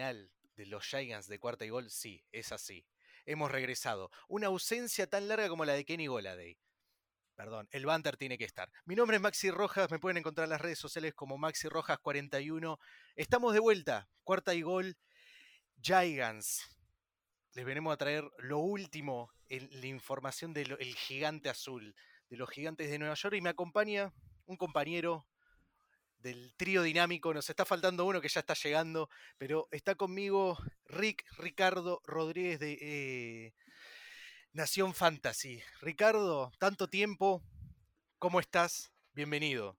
De los Giants de cuarta y gol, sí, es así. Hemos regresado. Una ausencia tan larga como la de Kenny Goladay. Perdón, el banter tiene que estar. Mi nombre es Maxi Rojas, me pueden encontrar en las redes sociales como Maxi Rojas41. Estamos de vuelta, cuarta y gol, Giants. Les venimos a traer lo último, en la información del gigante azul, de los gigantes de Nueva York, y me acompaña un compañero del trío dinámico. Nos está faltando uno que ya está llegando, pero está conmigo Rick Ricardo Rodríguez de eh, Nación Fantasy. Ricardo, tanto tiempo, ¿cómo estás? Bienvenido.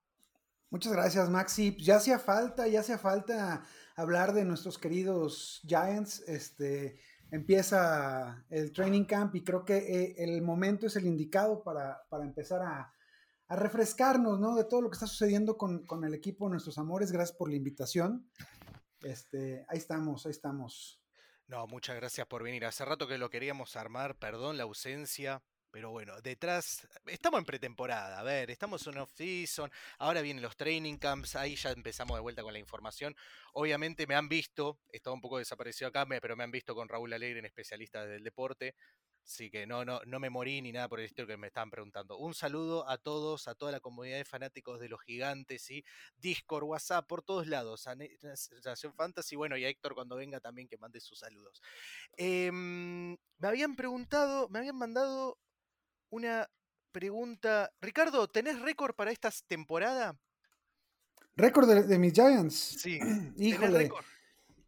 Muchas gracias, Maxi. Ya hacía falta, ya hacía falta hablar de nuestros queridos Giants. Este empieza el training camp y creo que eh, el momento es el indicado para, para empezar a, a refrescarnos, ¿no? De todo lo que está sucediendo con, con, el equipo, nuestros amores. Gracias por la invitación. Este, ahí estamos, ahí estamos. No, muchas gracias por venir. Hace rato que lo queríamos armar, perdón la ausencia, pero bueno, detrás, estamos en pretemporada, a ver, estamos en off-season, ahora vienen los training camps, ahí ya empezamos de vuelta con la información. Obviamente me han visto, estaba un poco desaparecido acá, pero me han visto con Raúl Alegre, en especialista del deporte. Así que no, no, no me morí ni nada por el estilo que me estaban preguntando. Un saludo a todos, a toda la comunidad de fanáticos de los gigantes, y Discord, WhatsApp, por todos lados. A Nación Fantasy, bueno, y a Héctor cuando venga también que mande sus saludos. Eh, me habían preguntado, me habían mandado una pregunta. Ricardo, ¿tenés récord para esta temporada? ¿Récord de, de, mis Giants? Sí, híjole. Récord?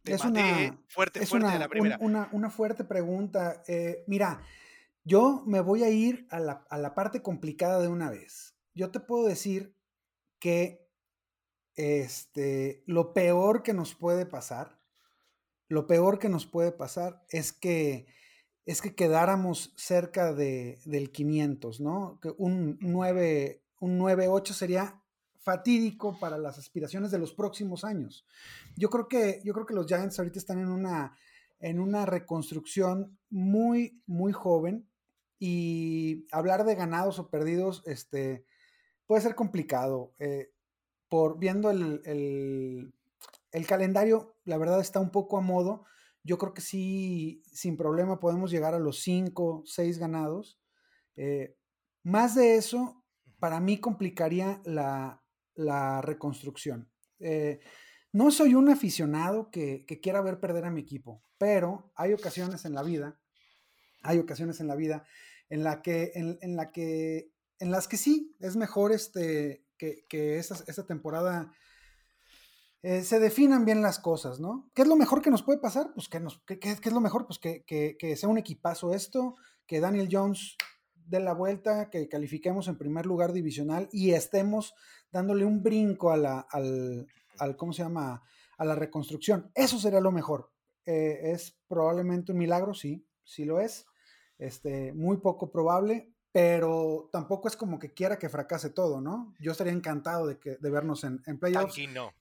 Es una fuerte, es fuerte una, la primera. Un, una, una, fuerte pregunta. Eh, mira, yo me voy a ir a la, a la, parte complicada de una vez. Yo te puedo decir que este, lo peor que nos puede pasar, lo peor que nos puede pasar es que, es que quedáramos cerca de, del 500, ¿no? Que un 9, un 9-8 sería fatídico para las aspiraciones de los próximos años. Yo creo que, yo creo que los Giants ahorita están en una, en una reconstrucción muy, muy joven y hablar de ganados o perdidos este, puede ser complicado. Eh, por viendo el, el, el, calendario, la verdad está un poco a modo. Yo creo que sí, sin problema podemos llegar a los 5, 6 ganados. Eh, más de eso, para mí complicaría la, la reconstrucción. Eh, no soy un aficionado que, que, quiera ver perder a mi equipo, pero hay ocasiones en la vida, hay ocasiones en la vida en, la que, en, en la que, en las que sí, es mejor este, que, que esta, esta temporada eh, se definan bien las cosas, ¿no? ¿Qué es lo mejor que nos puede pasar? Pues que, nos, ¿qué, es lo mejor? Pues que, que sea un equipazo esto, que Daniel Jones de la vuelta, que califiquemos en primer lugar divisional y estemos dándole un brinco a la, al, al ¿cómo se llama? A la reconstrucción. Eso sería lo mejor. Eh, es probablemente un milagro, sí, sí lo es. Este, muy poco probable, pero tampoco es como que quiera que fracase todo, ¿no? Yo estaría encantado de, que, de vernos en, en playoffs. Tanking no.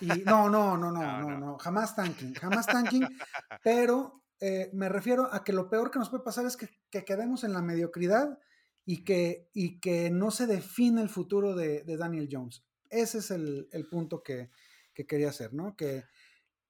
Y no, no, no, no, no, no, no, jamás tanking, jamás tanking, pero eh, me refiero a que lo peor que nos puede pasar es que, que quedemos en la mediocridad y que, y que no se define el futuro de, Daniel Jones. Ese es el, el punto que, que, quería hacer, ¿no? Que,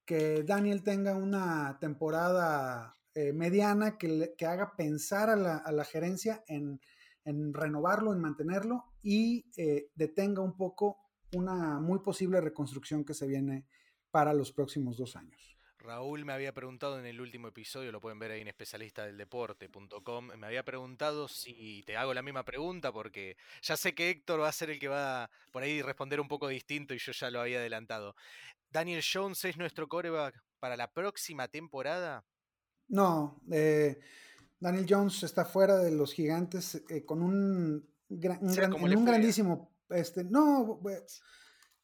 que Daniel tenga una temporada eh, mediana que, que, haga pensar a la, a la gerencia en, en, renovarlo, en mantenerlo y eh, detenga un poco una muy posible reconstrucción que se viene para los próximos dos años. Raúl me había preguntado en el último episodio, lo pueden ver ahí en especialistadeldeporte.com, me había preguntado si te hago la misma pregunta porque ya sé que Héctor va a ser el que va por ahí responder un poco distinto y yo ya lo había adelantado. ¿Daniel Jones es nuestro coreback para la próxima temporada? No, eh, Daniel Jones está fuera de los gigantes eh, con un, un grandísimo... Este, no,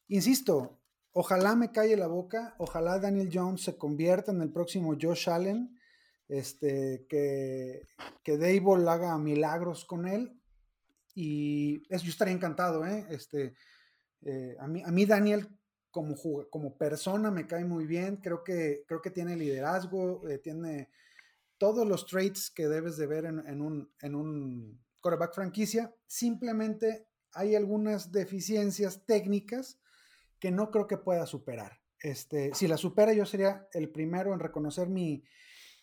insisto, Ojalá me calle la boca, ojalá Daniel Jones se convierta en el próximo Josh Allen, este, que, que Dable haga milagros con él. Y eso yo estaría encantado, ¿eh? Este, eh, a, mí, a mí Daniel como, como persona me cae muy bien, creo que, creo que tiene liderazgo, eh, tiene todos los traits que debes de ver en, en, un, en un quarterback franquicia. Simplemente hay algunas deficiencias técnicas que no creo que pueda superar. Este, si la supera, yo sería el primero en reconocer mi,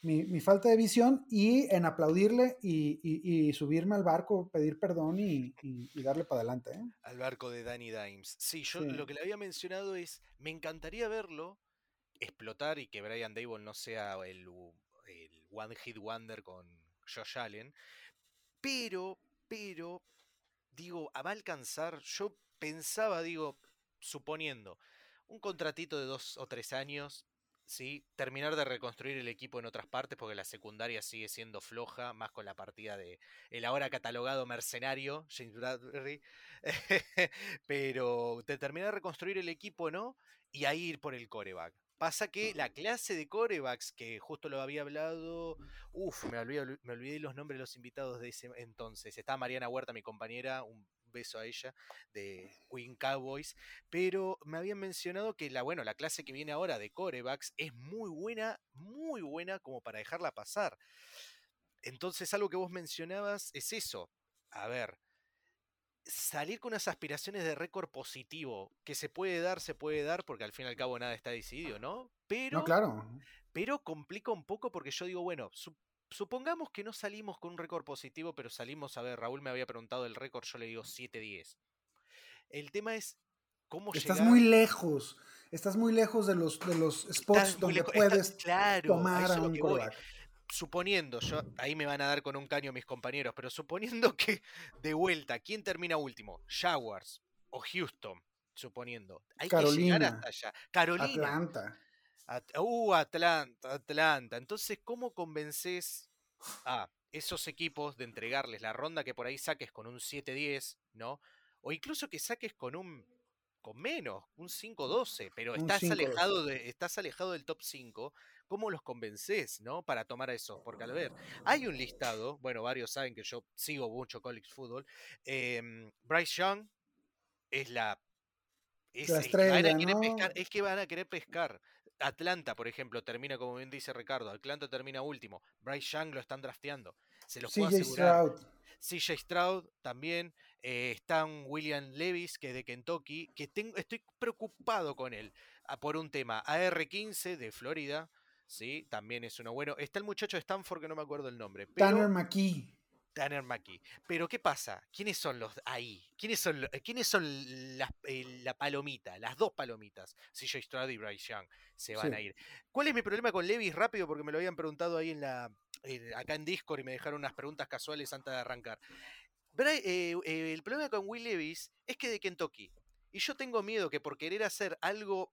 mi, falta de visión y en aplaudirle y, subirme al barco, pedir perdón y, darle para adelante. ¿eh? Al barco de Danny Dimes. Sí, yo lo que le había mencionado es, me encantaría verlo explotar y que Brian Dable no sea el, el One Hit Wonder con Josh Allen, pero, pero, digo, va a alcanzar, yo pensaba, digo, suponiendo un contratito de dos o tres años, ¿sí? terminar de reconstruir el equipo en otras partes, porque la secundaria sigue siendo floja, más con la partida de el ahora catalogado mercenario, James Bradbury, pero te terminar de reconstruir el equipo, ¿no? Y ahí ir por el coreback. Pasa que la clase de corebacks, que justo lo había hablado, uff, me olvidé, me olvidé los nombres de los invitados de ese entonces. Está Mariana Huerta, mi compañera, un beso a ella, de Queen Cowboys, pero me habían mencionado que la, bueno, la clase que viene ahora de corebacks es muy buena, muy buena como para dejarla pasar. Entonces, algo que vos mencionabas es eso. A ver, salir con unas aspiraciones de récord positivo, que se puede dar, se puede dar, porque al fin y al cabo nada está decidido, ¿no? Pero, no, claro. pero complica un poco porque yo digo, bueno, supongamos que no salimos con un récord positivo, pero salimos, a ver, Raúl me había preguntado el récord, yo le digo 7-10. El tema es cómo Estás muy lejos, estás muy lejos de los, de los spots donde puedes tomar a un. Suponiendo, yo, ahí me van a dar con un caño mis compañeros, pero suponiendo que de vuelta, ¿quién termina último? Jaguars o Houston, suponiendo. Hay Carolina, que llegar hasta allá. Carolina. Atlanta uh, Atlanta, Atlanta. Entonces, ¿cómo convences a esos equipos de entregarles la ronda que por ahí saques con un 7-10, ¿no? O incluso que saques con un con menos, un 5-12, pero estás alejado, de, estás alejado del top 5, ¿cómo los convences, no? Para tomar a esos, porque al ver, hay un listado, bueno, varios saben que yo sigo mucho college football, em, Bryce Young es la es, es que van a querer pescar. Atlanta, por ejemplo, termina, como bien dice Ricardo, Atlanta termina último. Bryce Young lo están drafteando. Se los puedo asegurar. Stroud. CJ Stroud también. Eh, están William Levis, que es de Kentucky, que tengo, estoy preocupado con él ah, por un tema. AR-15 de Florida, ¿sí? También es uno bueno. Está el muchacho de Stanford, que no me acuerdo el nombre. Tanner McKee. Tanner McKee. Pero ¿qué pasa? ¿Quiénes son los ahí? ¿Quiénes son, ¿quiénes son eh, la palomita? Las dos palomitas. CJ Stroud y Bryce Young se van a ir. ¿Cuál es mi problema con Levis? Rápido, porque me lo habían preguntado ahí en la, acá en Discord y me dejaron unas preguntas casuales antes de arrancar. Eh, eh, el problema con Will Levis es que de Kentucky. Y yo tengo miedo que por querer hacer algo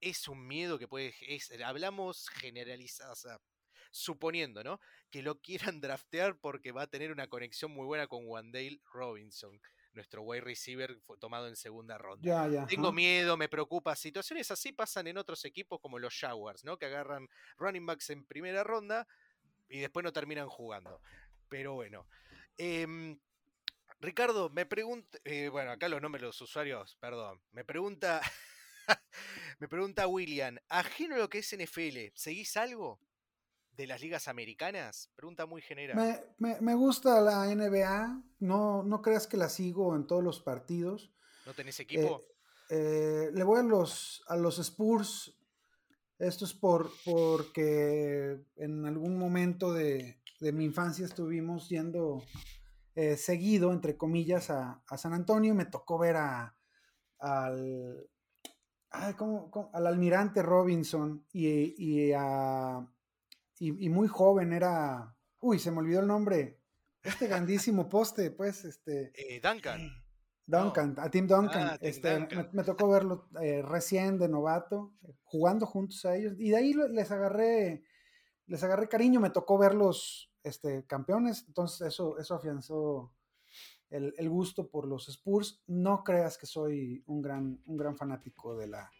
es un miedo que puede. hablamos generalizado, o sea, suponiendo, ¿no? Que lo quieran draftear porque va a tener una conexión muy buena con Wandale Robinson, nuestro wide receiver tomado en segunda ronda. Tengo miedo, me preocupa. Situaciones así pasan en otros equipos como los Jaguars, ¿no? Que agarran running backs en primera ronda y después no terminan jugando. Pero bueno. Em, Ricardo, me pregunta, eh, bueno, acá los nombres de los usuarios, perdón, me pregunta, me pregunta William, ajeno a lo que es NFL, ¿seguís algo? De las ligas americanas? Pregunta muy general. Me, gusta la NBA, no, no creas que la sigo en todos los partidos. ¿No tenés equipo? Eh, eh, le voy a los, a los Spurs. Esto es por, porque en algún momento de, mi infancia estuvimos yendo eh, seguido, entre comillas, a, San Antonio. Me tocó ver a, al, ay, ¿cómo, al almirante Robinson y, a, y, muy joven era, uy, se me olvidó el nombre, este grandísimo poste, pues, este. Eh, Duncan. Duncan, a Tim Duncan. Ah, este, Me, tocó verlo eh, recién de novato, jugando juntos a ellos. Y de ahí les agarré, les agarré cariño, me tocó verlos este, campeones. Entonces eso, eso afianzó el, gusto por los Spurs. No creas que soy un gran, un gran fanático de la,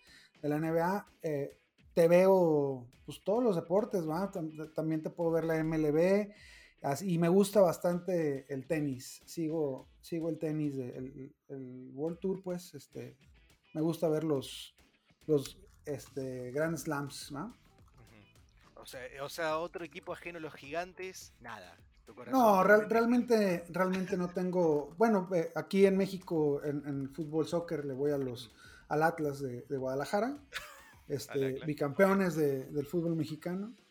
de la NBA. Eh, te veo pues, todos los deportes, ¿va? También te puedo ver la MLB y me gusta bastante el tenis. Sigo, sigo el tenis, el, World Tour, pues, este, me gusta ver los, los este, Grand Slams, ¿no? O sea, otro equipo ajeno a los gigantes, nada. No, realmente, realmente no tengo. Bueno, eh, aquí en México, en, fútbol soccer, le voy a los al Atlas de, Guadalajara, este, bicampeones del fútbol mexicano.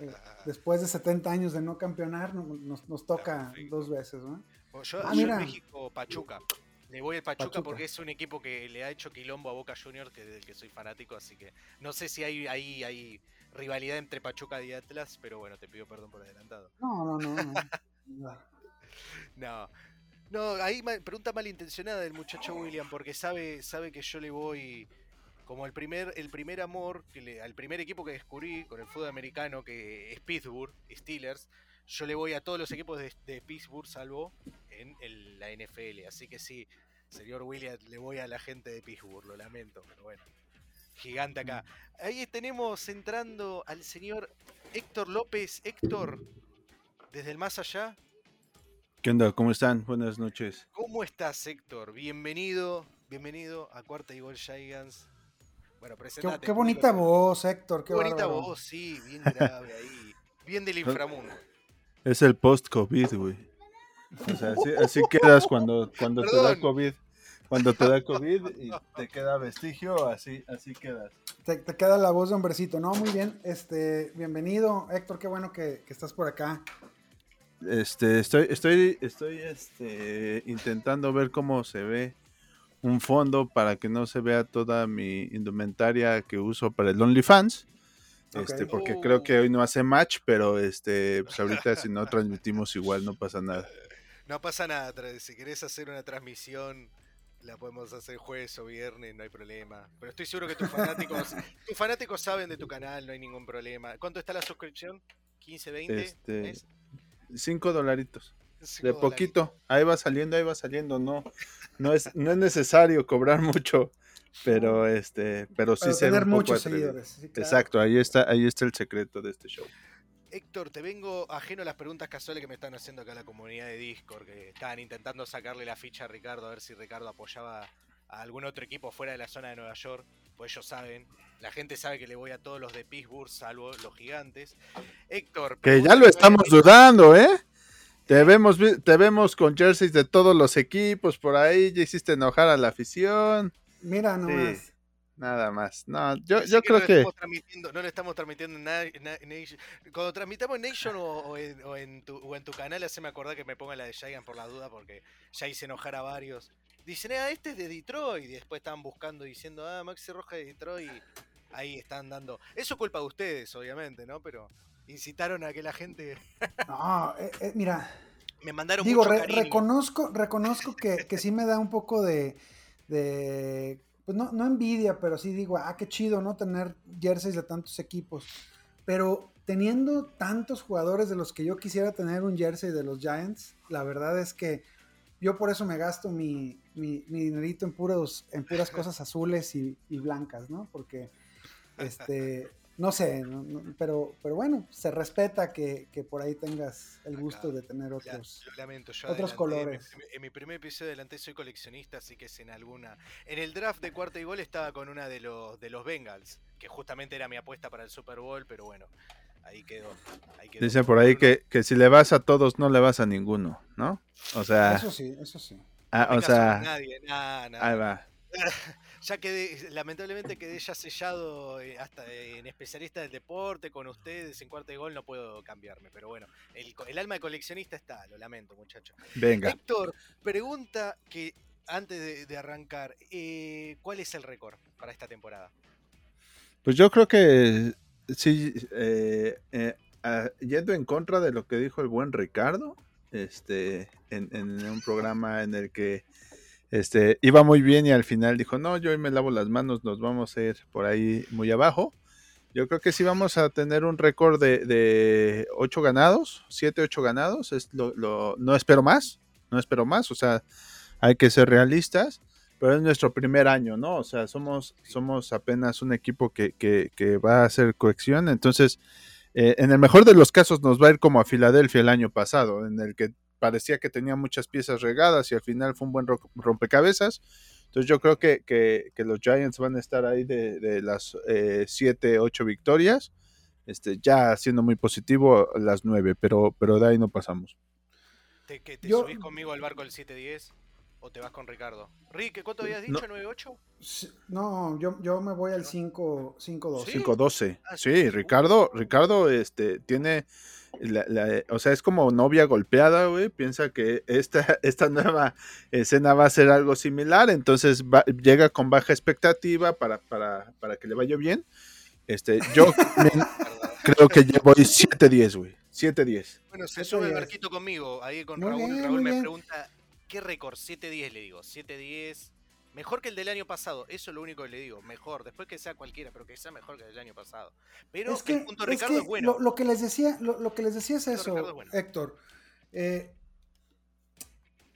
Eh, después de 70 años de no campeonar, nos, toca dos veces, ¿no? Yo, ah, en México, Pachuca. Le voy al Pachuca, porque es un equipo que le ha hecho quilombo a Boca Juniors, que del que soy fanático, así que no sé si hay, hay, hay rivalidad entre Pachuca y Atlas, pero bueno, te pido perdón por adelantado. No, no, no. no. no. ahí pregunta malintencionada del muchacho William, porque sabe, sabe que yo le voy como el primer, el primer amor, que le, al primer equipo que descubrí con el fútbol americano, que es Pittsburgh, Steelers, yo le voy a todos los equipos de, Pittsburgh, salvo en la NFL. Así que sí, señor Williams, le voy a la gente de Pittsburgh, lo lamento, pero bueno. Gigante acá. Ahí tenemos entrando al señor Héctor López. Héctor, desde el más allá. ¿Qué onda? ¿Cómo están? Buenas noches. ¿Cómo estás, Héctor? Bienvenido, bienvenido a Cuarta y Gol Giants. Bueno, presentate. Qué, bonita voz, Héctor. Qué, bonita voz, sí, bien grave ahí. Bien del inframundo. Es el post-COVID, güey. O sea, así, quedas cuando, cuando te da COVID. Cuando te da COVID y te queda vestigio, así, así quedas. Te, queda la voz de hombrecito, ¿no? Muy bien. Este, bienvenido, Héctor, qué bueno que, que estás por acá. Este, estoy, estoy, estoy este, intentando ver cómo se ve un fondo para que no se vea toda mi indumentaria que uso para el OnlyFans. Este, porque creo que hoy no hace match, pero este, pues ahorita si no transmitimos igual no pasa nada. No pasa nada, si querés hacer una transmisión la podemos hacer jueves o viernes, no hay problema. Pero estoy seguro que tus fanáticos, tus fanáticos saben de tu canal, no hay ningún problema. ¿Cuánto está la suscripción? ¿15, 20? Este, 5 dolaritos. De poquito, ahí va saliendo, ahí va saliendo, no, no es, no es necesario cobrar mucho, pero este, pero sí ser tener muchos seguidores. Exacto, ahí está, ahí está el secreto de este show. Héctor, te vengo ajeno a las preguntas casuales que me están haciendo acá en la comunidad de Discord, que estaban intentando sacarle la ficha a Ricardo a ver si Ricardo apoyaba a algún otro equipo fuera de la zona de Nueva York, pues ellos saben, la gente sabe que le voy a todos los de Pittsburgh, salvo los gigantes. Héctor. Que ya lo estamos dudando, ¿eh? Te vemos, te vemos con jerseys de todos los equipos por ahí, ya hiciste enojar a la afición. Mira nomás. nada más. No, yo, yo creo que. no le estamos transmitiendo en Nation. Cuando transmitamos en Nation o, en, tu, o en tu canal, haceme acordar que me ponga la de Giant por la duda, porque ya hice enojar a varios. Dicen, ah, este es de Detroit. Y después estaban buscando diciendo, ah, Maxi Roja de Detroit. ahí están dando. Eso es culpa de ustedes, obviamente, ¿no? Pero incitaron a que la gente. no, eh, eh, mira. Me mandaron Digo, reconozco, reconozco que, que, sí me da un poco de. pues no, no envidia, pero sí digo, ah, qué chido, ¿no? Tener jerseys de tantos equipos. Pero teniendo tantos jugadores de los que yo quisiera tener un jersey de los Giants, la verdad es que yo por eso me gasto mi, mi, dinerito en, puros, en puras cosas azules y, y blancas, ¿no? Porque este, no sé, pero, pero bueno, se respeta que, por ahí tengas el gusto de tener otros, otros colores. En mi, primer episodio adelante soy coleccionista, así que es en alguna. En el draft de cuarta y gol estaba con una de los de los Bengals, que justamente era mi apuesta para el Super Bowl, pero bueno, ahí quedó. Dicen por ahí que, que si le vas a todos, no le vas a ninguno, ¿no? O sea. Eso sí, eso sí. Ah, o sea. Nadie, Ahí va. ya quedé, lamentablemente quedé ya sellado eh, hasta en especialista del deporte con ustedes en cuarto de gol, no puedo cambiarme, pero bueno, el, alma de coleccionista está, lo lamento muchachos. Venga. Héctor, pregunta que antes de, de arrancar, eh, ¿cuál es el récord para esta temporada? Pues yo creo que sí, eh, yendo en contra de lo que dijo el buen Ricardo, este, en, en un programa en el que este, iba muy bien y al final dijo, no, yo hoy me lavo las manos, nos vamos a ir por ahí muy abajo. Yo creo que sí vamos a tener un récord de, de 8 ganados, 7, 8 ganados. Es lo, lo- no espero más, no espero más. O sea, hay que ser realistas, pero es nuestro primer año, ¿no? O sea, somos, somos apenas un equipo que, que- que va a hacer cohesión. Entonces, eh, en el mejor de los casos nos va a ir como a Filadelfia el año pasado, en el que parecía que tenía muchas piezas regadas y al final fue un buen ro- rompecabezas. Entonces yo creo que, que- que los Giants van a estar ahí de, de las 7, 8 victorias, este, ya siendo muy positivo las 9, pero, pero de ahí no pasamos. ¿Te, que te Yo- subís conmigo al barco del 7-10 o te vas con Ricardo? Rick, ¿cuánto habías No. dicho? ¿9-8? Sí, No, yo, yo me voy al 5 5-2. ¿Sí? 5-12. Ah, Sí, sí. Ricardo, Ricardo este, tiene, la- la- o sea, es como novia golpeada, güey, piensa que esta, esta nueva escena va a ser algo similar, entonces va- llega con baja expectativa para, para, para que le vaya bien. Este, yo creo que yo voy 7-10, güey. 7-10. Bueno, se Siete sube el días. barquito conmigo. Ahí con Muy Raúl. bien, Raúl me bien. pregunta, ¿qué récord? 7-10 le digo. 7-10. Mejor que el del año pasado. Eso es lo único que le digo. Mejor. Después que sea cualquiera, pero que sea mejor que el del año pasado. Pero es que, el punto es Ricardo que es bueno. Lo, lo que les decía, lo, lo que les decía es eso, Ricardo es bueno. Héctor. Eh,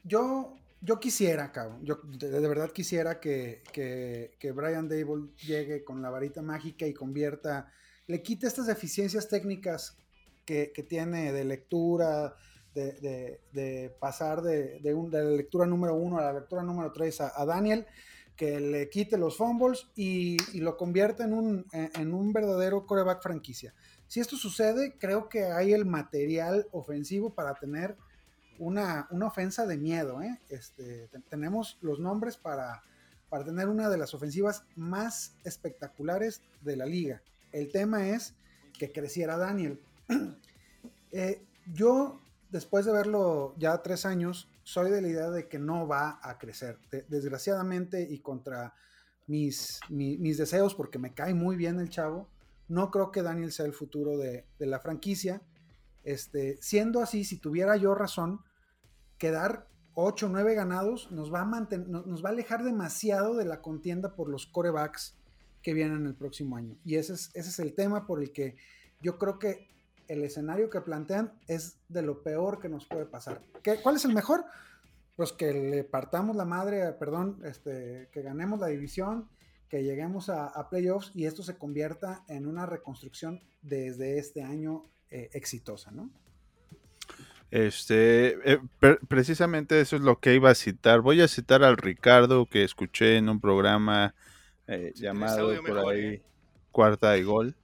yo, yo quisiera, cabrón, yo de, de verdad quisiera que, que, que Brian Dable llegue con la varita mágica y convierta, le quite estas deficiencias técnicas que, que tiene de lectura, de, pasar de, de la lectura número uno a la lectura número tres a, Daniel, que le quite los fumbles y, lo convierta en un, en, un verdadero coreback franquicia. Si esto sucede, creo que hay el material ofensivo para tener una, una ofensa de miedo. ¿eh? Este, te- tenemos los nombres para, para tener una de las ofensivas más espectaculares de la liga. El tema es que creciera Daniel. Eh, yo, después de verlo ya tres años, soy de la idea de que no va a crecer. De- desgraciadamente y contra mis, mi- mis deseos, porque me cae muy bien el chavo, no creo que Daniel sea el futuro de, de la franquicia. Este, siendo así, si tuviera yo razón, quedar 8 o 9 ganados nos va, a nos va a alejar demasiado de la contienda por los corebacks que vienen el próximo año. Y ese es, ese es el tema por el que yo creo que el escenario que plantean es de lo peor que nos puede pasar. ¿Qué- ¿Cuál es el mejor? Pues que le partamos la madre, perdón, este, que ganemos la división, que lleguemos a, a playoffs y esto se convierta en una reconstrucción desde este año eh, exitosa, ¿no? Este, eh, pre- precisamente eso es lo que iba a citar. Voy a citar al Ricardo que escuché en un programa eh, llamado por mejor, ahí ¿eh? Cuarta y Gol.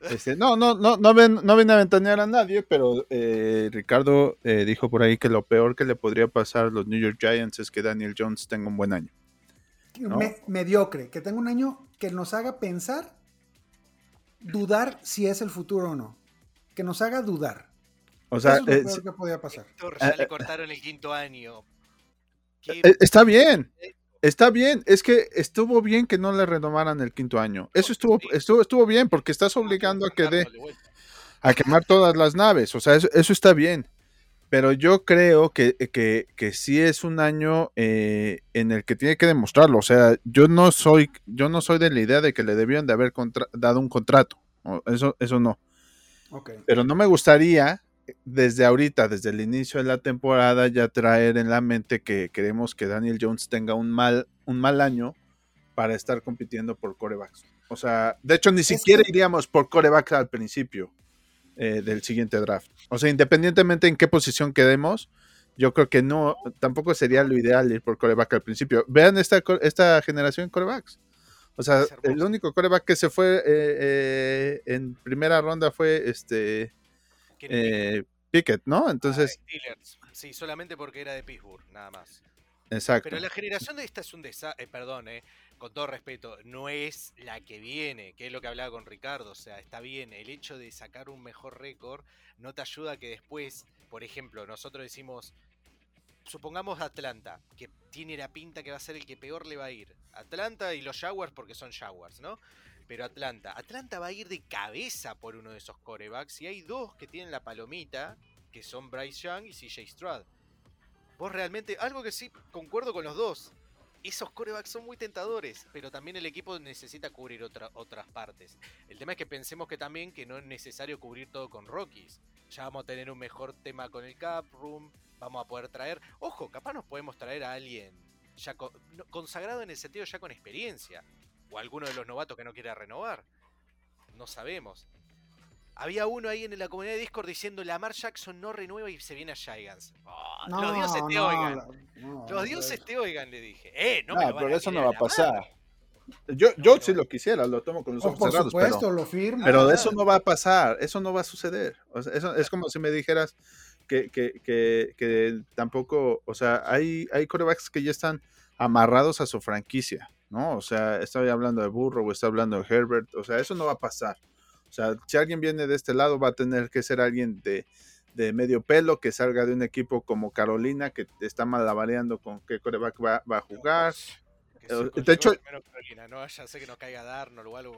Este, no, no, no, no ven, no viene a ventanear a nadie, pero eh, Ricardo eh, dijo por ahí que lo peor que le podría pasar a los New York Giants es que Daniel Jones tenga un buen año. ¿No? Me- mediocre, que tenga un año que nos haga pensar, dudar si es el futuro o no. Que nos haga dudar. O sea, Eso es lo eh, peor que podía pasar. Héctor, ya le cortaron el quinto año. ¿Qué Está bien, está bien. Es que estuvo bien que no le renovaran el quinto año. Eso estuvo, estuvo, estuvo bien porque estás obligando a que dé, vuelta. a quemar todas las naves. O sea, eso, eso está bien. Pero yo creo que, que, que sí es un año eh, en el que tiene que demostrarlo. O sea, yo no soy, yo no soy de la idea de que le debían de haber contra- dado un contrato. Eso, eso no. Ok. Pero no me gustaría desde ahorita, desde el inicio de la temporada, ya traer en la mente que queremos que Daniel Jones tenga un mal, un mal año para estar compitiendo por corebacks. O sea, de hecho, ni siquiera iríamos por corebacks al principio eh, del siguiente draft. O sea, independientemente en qué posición quedemos, yo creo que no, tampoco sería lo ideal ir por coreback al principio. Vean esta, esta generación de corebacks. O sea, el único coreback que se fue eh, eh, en primera ronda fue este ¿Quién es eh, Pickett, ¿no? Entonces. Sí, solamente porque era de Pittsburgh, nada más. exacto. Pero la generación de esta es un desastre, perdón, eh, con todo respeto, no es la que viene, que es lo que hablaba con Ricardo, o sea, está bien, el hecho de sacar un mejor récord no te ayuda a que después, por ejemplo, nosotros decimos, supongamos Atlanta, que tiene la pinta que va a ser el que peor le va a ir. Atlanta y los Jaguars porque son Jaguars, ¿no? Pero Atlanta, Atlanta va a ir de cabeza por uno de esos corebacks y hay dos que tienen la palomita, que son Bryce Young y CJ Stroud. Vos realmente, algo que sí concuerdo con los dos, esos corebacks son muy tentadores, pero también el equipo necesita cubrir otras partes. El tema es que pensemos que también que no es necesario cubrir todo con Rockies. Ya vamos a tener un mejor tema con el cap room, vamos a poder traer, ojo, capaz nos podemos traer a alguien ya consagrado en el sentido ya con experiencia, o alguno de los novatos que no quiera renovar. No sabemos. Había uno ahí en la comunidad de Discord diciendo Lamar Jackson no renueva y se viene a Giants. Oh, los dioses te oigan. los dioses te oigan, le dije. Eh, no, pero eso no va a pasar. Yo, yo si lo quisiera, lo tomo con los ojos por cerrados. Supuesto, pero, lo firmo. Pero eso no va a pasar, eso no va a suceder. eso es como si me dijeras que, que, que, que, tampoco, o sea, hay, hay corebacks que ya están amarrados a su franquicia, ¿no? O sea, estoy hablando de Burrow, o estoy hablando de Herbert, o sea, eso no va a pasar. O sea, si alguien viene de este lado, va a tener que ser alguien de, de medio pelo que salga de un equipo como Carolina, que está malabareando con qué coreback va, va a jugar. De hecho,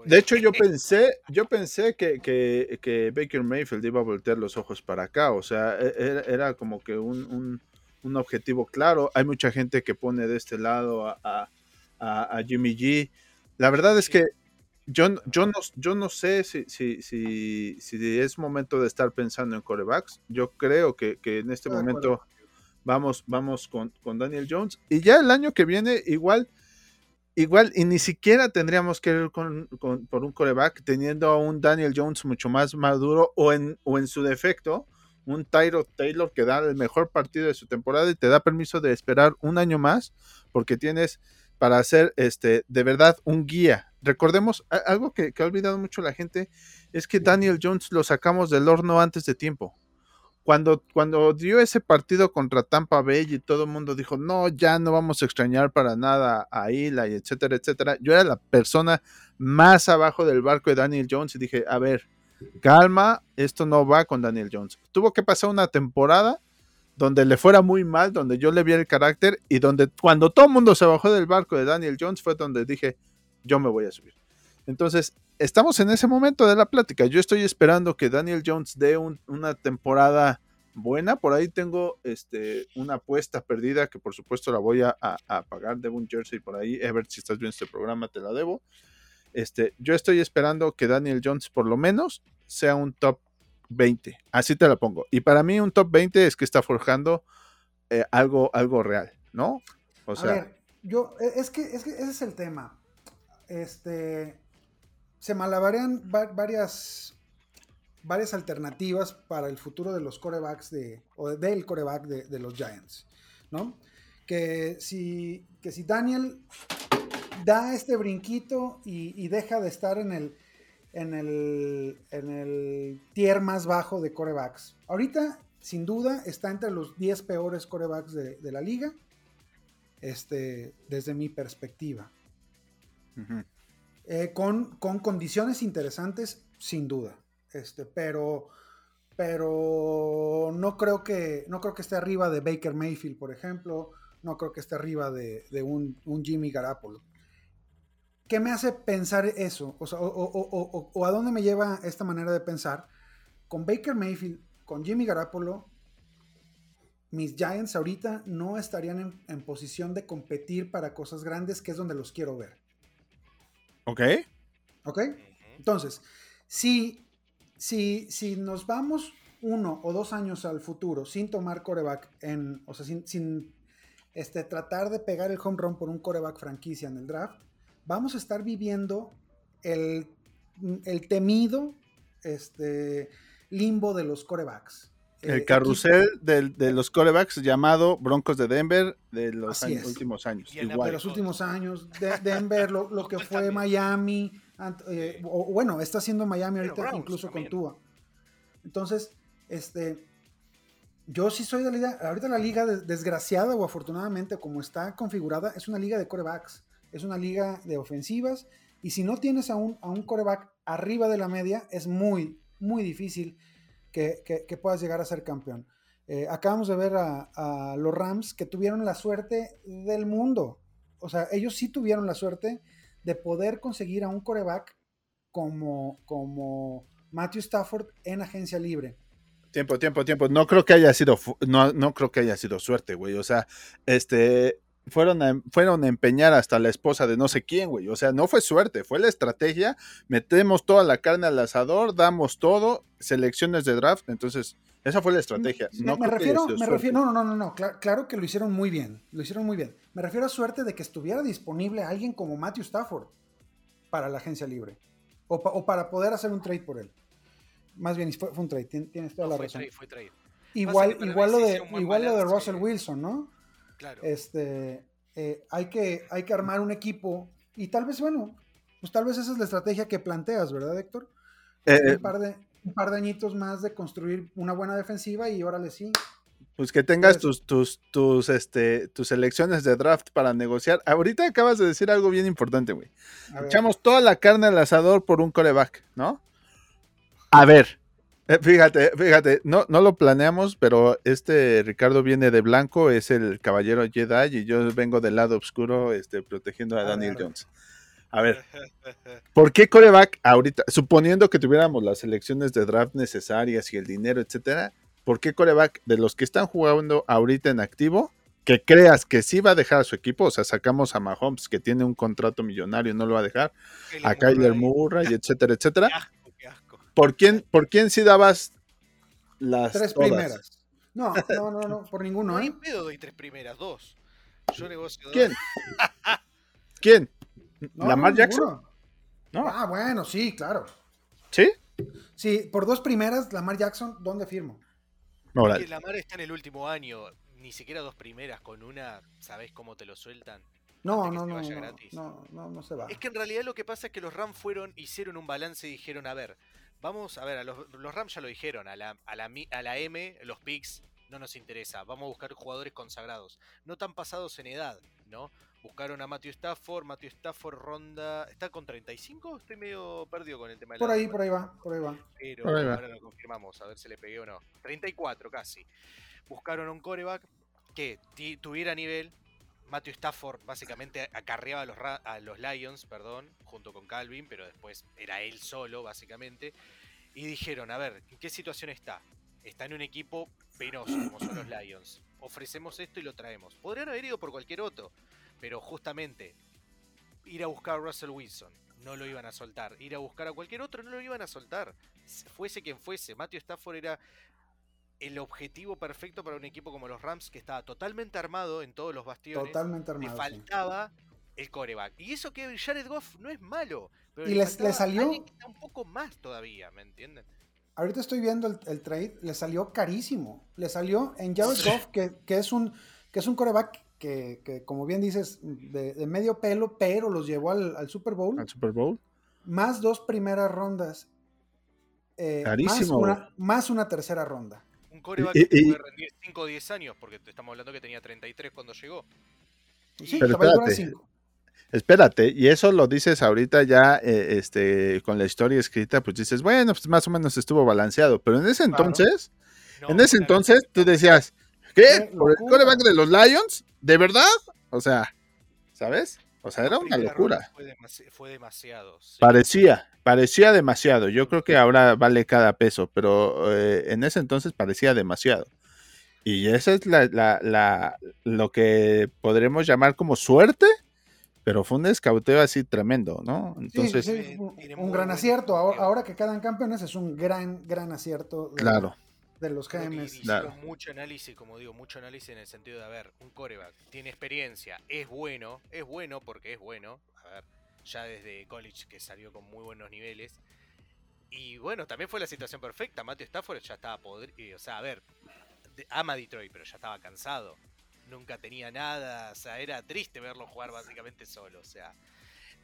de hecho, yo pensé, yo pensé que, que, que, Baker Mayfield iba a voltear los ojos para acá. O sea, e, e, era, como que un, un, objetivo claro. Hay mucha gente que pone de este lado a, a, a Jimmy G. La verdad es que yo, yo, no, yo no sé si, si, si, si, es momento de estar pensando en corebacks. Yo creo que, que en este momento vamos, vamos con, con Daniel Jones. Y ya el año que viene, igual igual, y ni siquiera tendríamos que ir con, por un coreback teniendo a un Daniel Jones mucho más maduro o en, o en su defecto, un Tyro Taylor que da el mejor partido de su temporada y te da permiso de esperar un año más porque tienes para hacer este de verdad un guía. Recordemos algo que, que ha olvidado mucho la gente es que Daniel Jones lo sacamos del horno antes de tiempo cuando, cuando dio ese partido contra Tampa Bay y todo el mundo dijo, no, ya no vamos a extrañar para nada a Ila y etcétera, etcétera, yo era la persona más abajo del barco de Daniel Jones y dije, a ver, calma, esto no va con Daniel Jones. Tuvo que pasar una temporada donde le fuera muy mal, donde yo le vi el carácter y donde cuando todo el mundo se bajó del barco de Daniel Jones fue donde dije, yo me voy a subir. Entonces, estamos en ese momento de la plática. Yo estoy esperando que Daniel Jones dé una temporada buena. Por ahí tengo este, una apuesta perdida que por supuesto la voy a, pagar. Debo un jersey por ahí. Ever, si estás viendo este programa, te la debo. Este, yo estoy esperando que Daniel Jones por lo menos sea un top 20. Así te la pongo. Y para mí un top 20 es que está forjando eh, algo, algo real, ¿no? O sea, a ver, yo, e, es que, es que ese es el tema. Este, se malabarean varias, varias alternativas para el futuro de los corebacks de, o del coreback de, los Giants, ¿no? Que si, que si Daniel da este brinquito y, deja de estar en el, en el, en el tier más bajo de corebacks. Ahorita, sin duda, está entre los 10 peores corebacks de, la liga, este, desde mi perspectiva. Eh, con, con, condiciones interesantes, sin duda. Este, pero, pero no creo que no creo que esté arriba de Baker Mayfield, por ejemplo. No creo que esté arriba de, un, Jimmy Garapolo. ¿Qué me hace pensar eso? O, o, a dónde me lleva esta manera de pensar? Con Baker Mayfield, con Jimmy Garapolo, mis Giants ahorita no estarían en, en posición de competir para cosas grandes, que es donde los quiero ver. Ok. Ok. Entonces, si, si, si nos vamos uno o dos años al futuro sin tomar coreback, en, o sea, sin, este, tratar de pegar el home run por un coreback franquicia en el draft, vamos a estar viviendo el, el temido este, limbo de los corebacks. El eh, carrusel de los corebacks llamado Broncos de Denver de los últimos años. Igual. De los últimos años. De Denver, lo, que fue Miami. Eh, o, bueno, está haciendo Miami ahorita incluso con Tua. Entonces, este, yo sí soy de la liga. Ahorita la liga, desgraciada o afortunadamente, como está configurada, es una liga de corebacks. Es una liga de ofensivas. Y si no tienes a un, a un coreback arriba de la media, es muy, muy difícil que, puedas llegar a ser campeón. Eh, acabamos de ver a, los Rams que tuvieron la suerte del mundo. O sea, ellos sí tuvieron la suerte de poder conseguir a un coreback como, como Matthew Stafford en agencia libre. Tiempo, tiempo, tiempo. No creo que haya sido, no, no creo que haya sido suerte, güey. O sea, este, fueron a, fueron a empeñar hasta la esposa de no sé quién, güey. O sea, no fue suerte, fue la estrategia. Metemos toda la carne al asador, damos todo, selecciones de draft. Entonces, esa fue la estrategia. Me- No me, refiero, me refiero, no, no, no, no, cla- claro que lo hicieron muy bien, lo hicieron muy bien. Me refiero a suerte de que estuviera disponible alguien como Matthew Stafford para la agencia libre o, pa- o para poder hacer un trade por él. Más bien, fue, fue un trade, tien- tienes toda No, la fue razón. trade, fue trade. Igual, igual, lo de, igual lo de. Russell Wilson, ¿no? Claro. Este, eh, hay, que, hay que armar un equipo y tal vez, bueno, pues tal vez esa es la estrategia que planteas, ¿verdad, Héctor? Eh, un, par de, un par de añitos más de construir una buena defensiva y órale sí. Pues que tengas Pues- tus, tus, tus, este, tus selecciones de draft para negociar. Ahorita acabas de decir algo bien importante, güey. Echamos toda la carne al asador por un coreback, ¿no? A ver, eh, fíjate, fíjate, no, no lo planeamos, pero este Ricardo viene de blanco, es el caballero Jedi y yo vengo del lado oscuro este, protegiendo a A Daniel ver. Jones. A ver, ¿por qué coreback ahorita, suponiendo que tuviéramos las selecciones de draft necesarias y el dinero, etcétera, ¿por qué coreback de los que están jugando ahorita en activo, que creas que sí va a dejar a su equipo? O sea, sacamos a Mahomes, que tiene un contrato millonario, no lo va a dejar a Kyler Murray, etcétera, etcétera. ¿Por quién, por quién sí dabas las tres todas? primeras. No, no, no, no, por ninguno, No hay ¿eh? pedo doy tres primeras, dos. Yo negocio dos. ¿Quién? ¿Quién? No, ¿Lamar no, Jackson? No. Ah, bueno, sí, claro. ¿Sí? Sí, por dos primeras, Lamar Jackson, ¿dónde firmo? Que Lamar está en el último año, ni siquiera dos primeras, con una, ¿sabés cómo te lo sueltan? No, no, no, vaya no, gratis. no, no, no se va. Es que en realidad lo que pasa es que los Rams fueron, hicieron un balance y dijeron, a ver, vamos a ver, a los, los Rams ya lo dijeron, a la, a la, a la M, los picks, no nos interesa, vamos a buscar jugadores consagrados, no tan pasados en edad, ¿no? Buscaron a Matthew Stafford, Matthew Stafford ronda, ¿está con 35? Estoy medio perdido con el tema de la Por ahí, edad, por ahí va, por ahí va. pero ahí va. ahora lo confirmamos, a ver si le pegué o no. 34 casi. Buscaron a un coreback que tuviera nivel. Matthew Stafford básicamente acarreaba a los, Lions, perdón, junto con Calvin, pero después era él solo, básicamente. Y dijeron, a ver, ¿en qué situación está? Está en un equipo penoso, como son los Lions. Ofrecemos esto y lo traemos. Podrían haber ido por cualquier otro, pero justamente ir a buscar a Russell Wilson, no lo iban a soltar. Ir a buscar a cualquier otro, no lo iban a soltar. Fuese quien fuese, Matthew Stafford era el objetivo perfecto para un equipo como los Rams, que estaba totalmente armado en todos los bastiones. Totalmente le armado. sí. faltaba el coreback. Y eso que Jared Goff no es malo. Pero Y le, les- le salió- un poco más todavía, ¿me entienden? Ahorita estoy viendo el, el trade, le salió carísimo. Le salió en Jared Goff, que, que es un que es un coreback que, que, como bien dices, de, de medio pelo, pero los llevó al, al Super Bowl. Al Super Bowl. Más dos primeras rondas. eh, más, Carísimo. una, más una tercera ronda. Coreback Y- que puede rendir 5 o 10 años, porque te estamos hablando que tenía 33 cuando llegó. Sí, Pero espérate. Espérate, y eso lo dices ahorita ya, eh, este, con la historia escrita, pues dices, bueno, pues más o menos estuvo balanceado, pero en ese Claro. entonces, No, en ese claro, entonces tú decías, ¿qué? ¿Por el coreback de los Lions? ¿De verdad? O sea, ¿sabes? O sea, era una locura. Fue, demasi- fue demasiado. sí. Parecía, parecía demasiado. Yo creo que ahora vale cada peso, pero eh, en ese entonces parecía demasiado. Y esa es la, la- la- lo que podremos llamar como suerte, pero fue un escauteo así tremendo, ¿no? Sí, Entonces, sí, Tiene- un, gran acierto. Ahora que quedan campeones es un gran, gran acierto de, claro, de los Claro. mucho análisis, como digo, mucho análisis en el sentido de, a ver, un coreback tiene experiencia, es bueno, es bueno porque es bueno, a ver, ya desde college que salió con muy buenos niveles. Y bueno, también fue la situación perfecta, Matthew Stafford ya estaba podrido, o sea, a ver, ama Detroit, pero ya estaba cansado. Nunca tenía nada, o sea, era triste verlo jugar básicamente solo, o sea.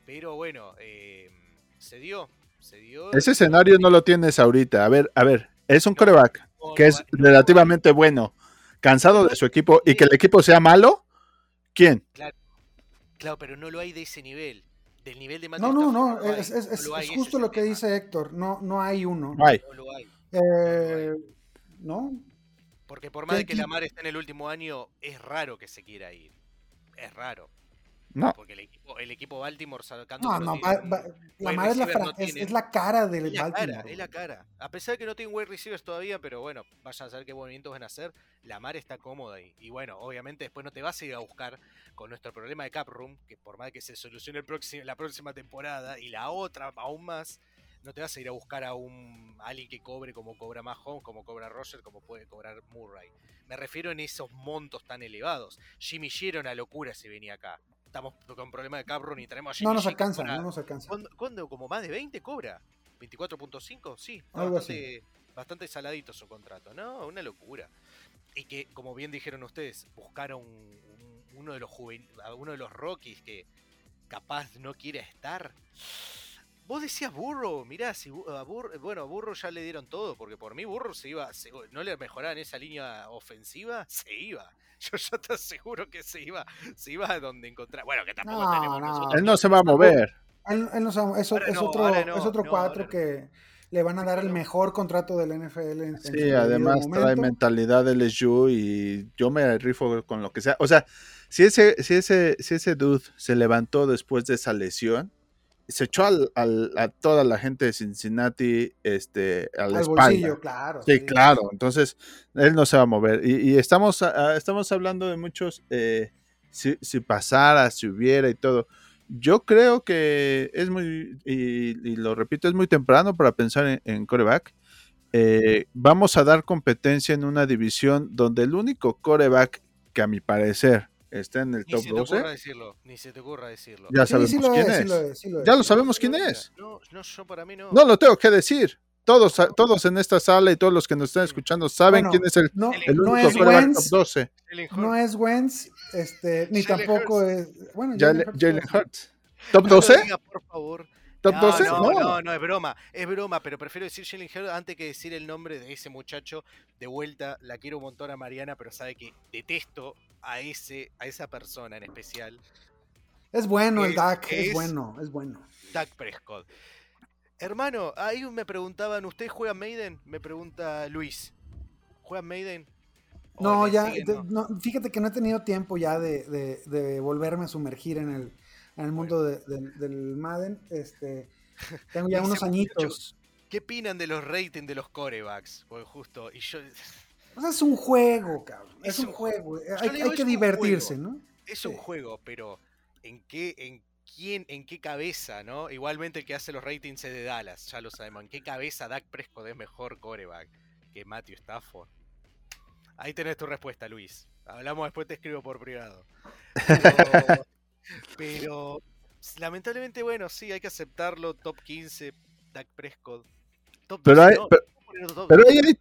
Pero bueno, eh, se dio, se dio. ese escenario no lo tienes ahorita. A ver, a ver, es un coreback que es relativamente bueno, cansado de su equipo y que el equipo sea malo. ¿Quién? Claro, pero no lo hay de ese nivel. Del nivel de No, no, no, es, no lo justo lo que tema, dice Héctor, no, no hay uno. No hay. No lo hay. Eh, ¿No? Porque por más ¿Qué de que Lamar esté en el último año, es raro que se quiera ir. Es raro. No, Porque el equipo, el equipo Baltimore sacando No, no, va- va- la, receiver, fra- no es, la cara del Es la Baltimore. cara, es la cara. A pesar de que no tienen wide receivers todavía, pero bueno, vayan a saber qué movimientos van a hacer. Lamar está cómoda ahí. Y bueno, obviamente después no te vas a ir a buscar con nuestro problema de cap room, que por más que se solucione el próximo, la próxima temporada y la otra aún más, no te vas a ir a buscar a un a alguien que cobre como cobra Mahomes, como cobra Roger, como puede cobrar Murray. Me refiero en esos montos tan elevados. Jimmy G era una locura si venía acá. Estamos con problema de cap room y tenemos No nos alcanza, no nos alcanza. ¿Cuándo? ¿Como más de 20 cobra? ¿24.5? Sí, Algo bastante, bastante saladito su contrato. No, una locura. Y que, como bien dijeron ustedes, buscar a un, un- uno, de los juven- uno de los Rockies que capaz no quiere estar. Vos decías Burro, mirá, si a Burro, bueno, a Burro ya le dieron todo, porque por mí Burro se iba, se- no le mejoraban esa línea ofensiva, se iba. Yo ya te aseguro que se iba, se iba a donde encontrar. Bueno, que tampoco No, tenemos no. nosotros él no se va a mover. Él, él no o- Ahora es no, otro, es otro no, cuatro que le van a dar el mejor contrato del NFL. En, Sí, además trae mentalidad de LSU y yo me rifo con lo que sea. O sea, si ese, si ese, si ese dude se levantó después de esa lesión, se echó al- al- a toda la gente de Cincinnati este, a la Al espalda. bolsillo, claro. Sí, claro. Entonces, él no se va a mover. Y, y estamos, estamos hablando de muchos, eh, si, si pasara, si hubiera y todo. Yo creo que es muy, y, y lo repito, es muy temprano para pensar en, en coreback. Eh, vamos a dar competencia en una división donde el único coreback que a mi parecer está en el Ni top se te ocurra 12, decirlo, ni se te ocurra decirlo. ya Sí, sabemos sí lo quién es, es. sí lo es, sí lo es. Ya lo sabemos quién es. No, no, yo para mí no. No lo tengo que decir. Todos, todos en esta sala y todos los que nos están escuchando saben Bueno, quién es el, No, el no único es Wentz, top 12. Jalen no es Wentz, este, ni Jalen tampoco es. Bueno, Jalen Hurts Jalen. Hurts. ¿Top No lo 12? diga, por favor. ¿Top no, 12? No, No. no, no, es broma, es broma, pero prefiero decir Jalen Hurts antes que decir el nombre de ese muchacho. De vuelta, la quiero un montón a Mariana, pero sabe que detesto a ese, a esa persona en especial, Es bueno el Dak, es, es- bueno, es bueno. Dak Prescott. Hermano, ahí me preguntaban, ¿ustedes juegan Maiden? Me pregunta Luis. ¿Juegan Maiden? ¿O No, ya, siguen, de- no? no, fíjate que no he tenido tiempo ya de, de- de volverme a sumergir en el, en el mundo de- del- Madden. Este, tengo ya unos añitos. ¿Qué opinan de los ratings de los corebacks? Porque justo, y yo, O sea, es un juego, cabrón. Es, Es un un juego. Yo Hay, digo, que divertirse, juego. ¿no? es un Sí. juego, pero ¿en qué, en quién, en qué cabeza, no? Igualmente el que hace los ratings es de Dallas, ya lo sabemos. ¿En qué cabeza Dak Prescott es mejor coreback que Matthew Stafford? Ahí tenés tu respuesta, Luis. Hablamos después, te escribo por privado. Pero, pero, lamentablemente, bueno, sí, hay que aceptarlo. Top 15, Dak Prescott. Top Pero 12, hay- no, pero- Pero 12. ahí hay-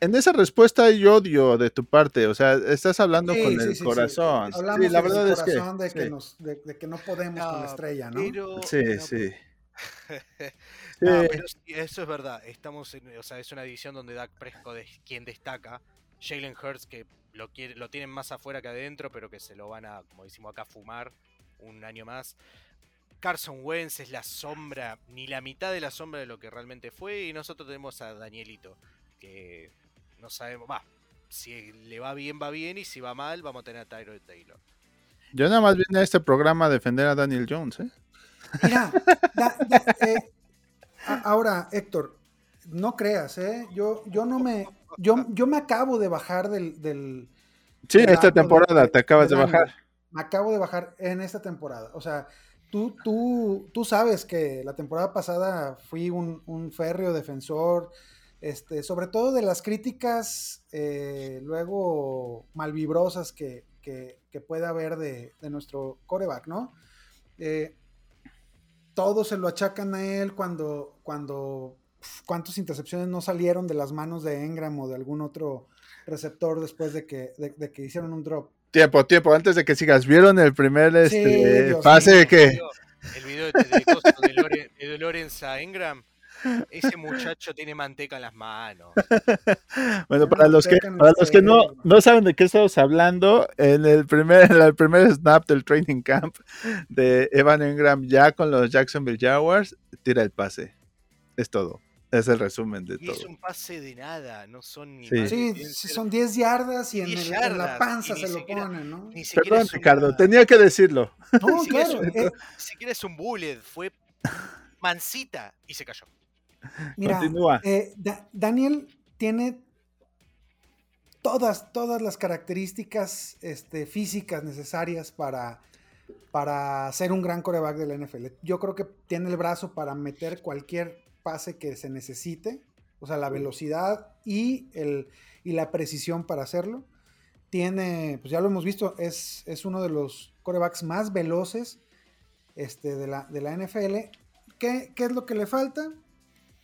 en esa respuesta hay odio de tu parte. O sea, estás hablando Sí, con sí, el sí, sí. corazón. Hablamos Sí, la verdad es que. corazón de, que sí. nos, de, de que no podemos con la estrella, ¿no? Pero, Sí, sí. No, Sí. pero sí, eso es verdad. Estamos en, o sea, es una división donde Dak Prescott es quien destaca. Jalen Hurts que lo quiere, lo tienen más afuera que adentro, pero que se lo van a, como decimos acá, fumar un año más. Carson Wentz es la sombra, ni la mitad de la sombra de lo que realmente fue. Y nosotros tenemos a Danielito, que no sabemos, va, si le va bien, va bien, y si va mal, vamos a tener a Tyrod Taylor. Yo nada más vine a este programa a defender a Daniel Jones. ¿eh? Mira, da- da- eh, ahora, Héctor, no creas, ¿eh? Yo, yo no me, yo, yo me acabo de bajar del, del Sí, del esta temporada de- te acabas de bajar. Me acabo de bajar en esta temporada. O sea, tú, tú, tú sabes que la temporada pasada fui un, un férreo defensor, este, sobre todo de las críticas eh, luego malvibrosas que, que, que puede haber de, de nuestro coreback, ¿no? Eh, todos se lo achacan a él cuando, cuando pf, cuántas intercepciones no salieron de las manos de Engram o de algún otro receptor después de que, de- de que hicieron un drop. Tiempo, tiempo, antes de que sigas. ¿Vieron el primer Sí, este, Dios pase que video- El video de, de Lorenz a Engram. Ese muchacho tiene manteca en las manos. Bueno, para los que, para los que no, no saben de qué estamos hablando, en el primer, en el primer snap del training camp de Evan Engram ya con los Jacksonville Jaguars, tira el pase. Es todo. es el resumen de Y todo. es un pase de nada, no son ni Sí. más Sí, ser- son 10 yardas y en, 10 el- en la yardas, panza se lo siquiera- ponen, ¿no? Ni siquiera Perdón, Ricardo, tenía que decirlo. No, claro. eh, ni siquiera es un bullet, fue mansita y se cayó. Mira, eh, Da- Daniel tiene todas, todas las características este, físicas necesarias para, para ser un gran coreback de la NFL. Yo creo que tiene el brazo para meter cualquier pase que se necesite, o sea, la velocidad y, el, y la precisión para hacerlo. Tiene, pues ya lo hemos visto, es, es uno de los corebacks más veloces este, de, la, de la NFL. ¿Qué, ¿Qué es lo que le falta?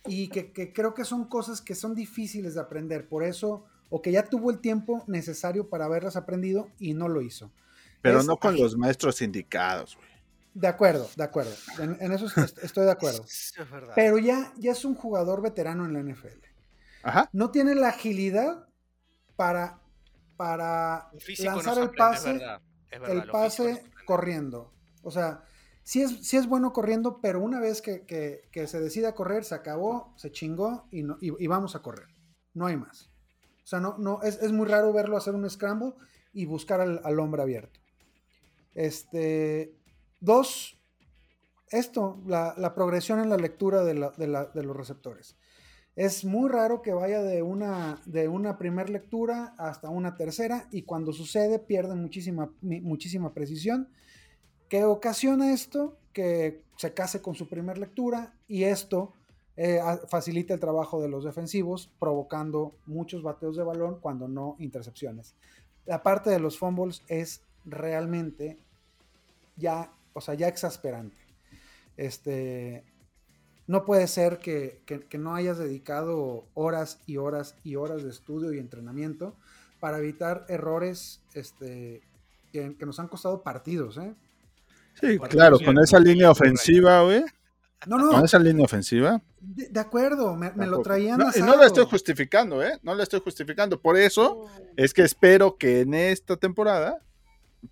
Y que, que creo que son cosas que son difíciles de aprender, por eso, o que ya tuvo el tiempo necesario para haberlas aprendido y no lo hizo. Pero Es no con los maestros indicados, güey. De acuerdo, de acuerdo. En, en eso est- estoy de acuerdo. Es verdad. Pero ya, ya es un jugador veterano en la NFL. Ajá. No tiene la agilidad para, para lanzar el pase, es verdad, es verdad, el pase corriendo. O sea, sí es, sí es bueno corriendo, pero una vez que, que- que se decide a correr, se acabó, se chingó y, no- y- vamos a correr. No hay más. O sea, no, no, es, es muy raro verlo hacer un scramble y buscar al, hombre abierto. Este, dos, esto, la, progresión en la lectura de, los receptores. Es muy raro que vaya de una, de una primera lectura hasta una tercera y cuando sucede pierde muchísima, muchísima precisión. ¿Qué ocasiona esto? Que se case con su primera lectura y esto eh, facilita el trabajo de los defensivos, provocando muchos bateos de balón cuando no intercepciones. La parte de los fumbles es realmente ya, o sea, ya exasperante. Este, no puede ser que, que- que no hayas dedicado horas y horas y horas de estudio y entrenamiento para evitar errores este, que, que nos han costado partidos. ¿eh? Sí, claro, con esa línea ofensiva, güey. No, no, Con esa línea ofensiva. de, de acuerdo, me, me lo traían No, no la estoy justificando, ¿eh? No la estoy justificando. Por eso es que espero que en esta temporada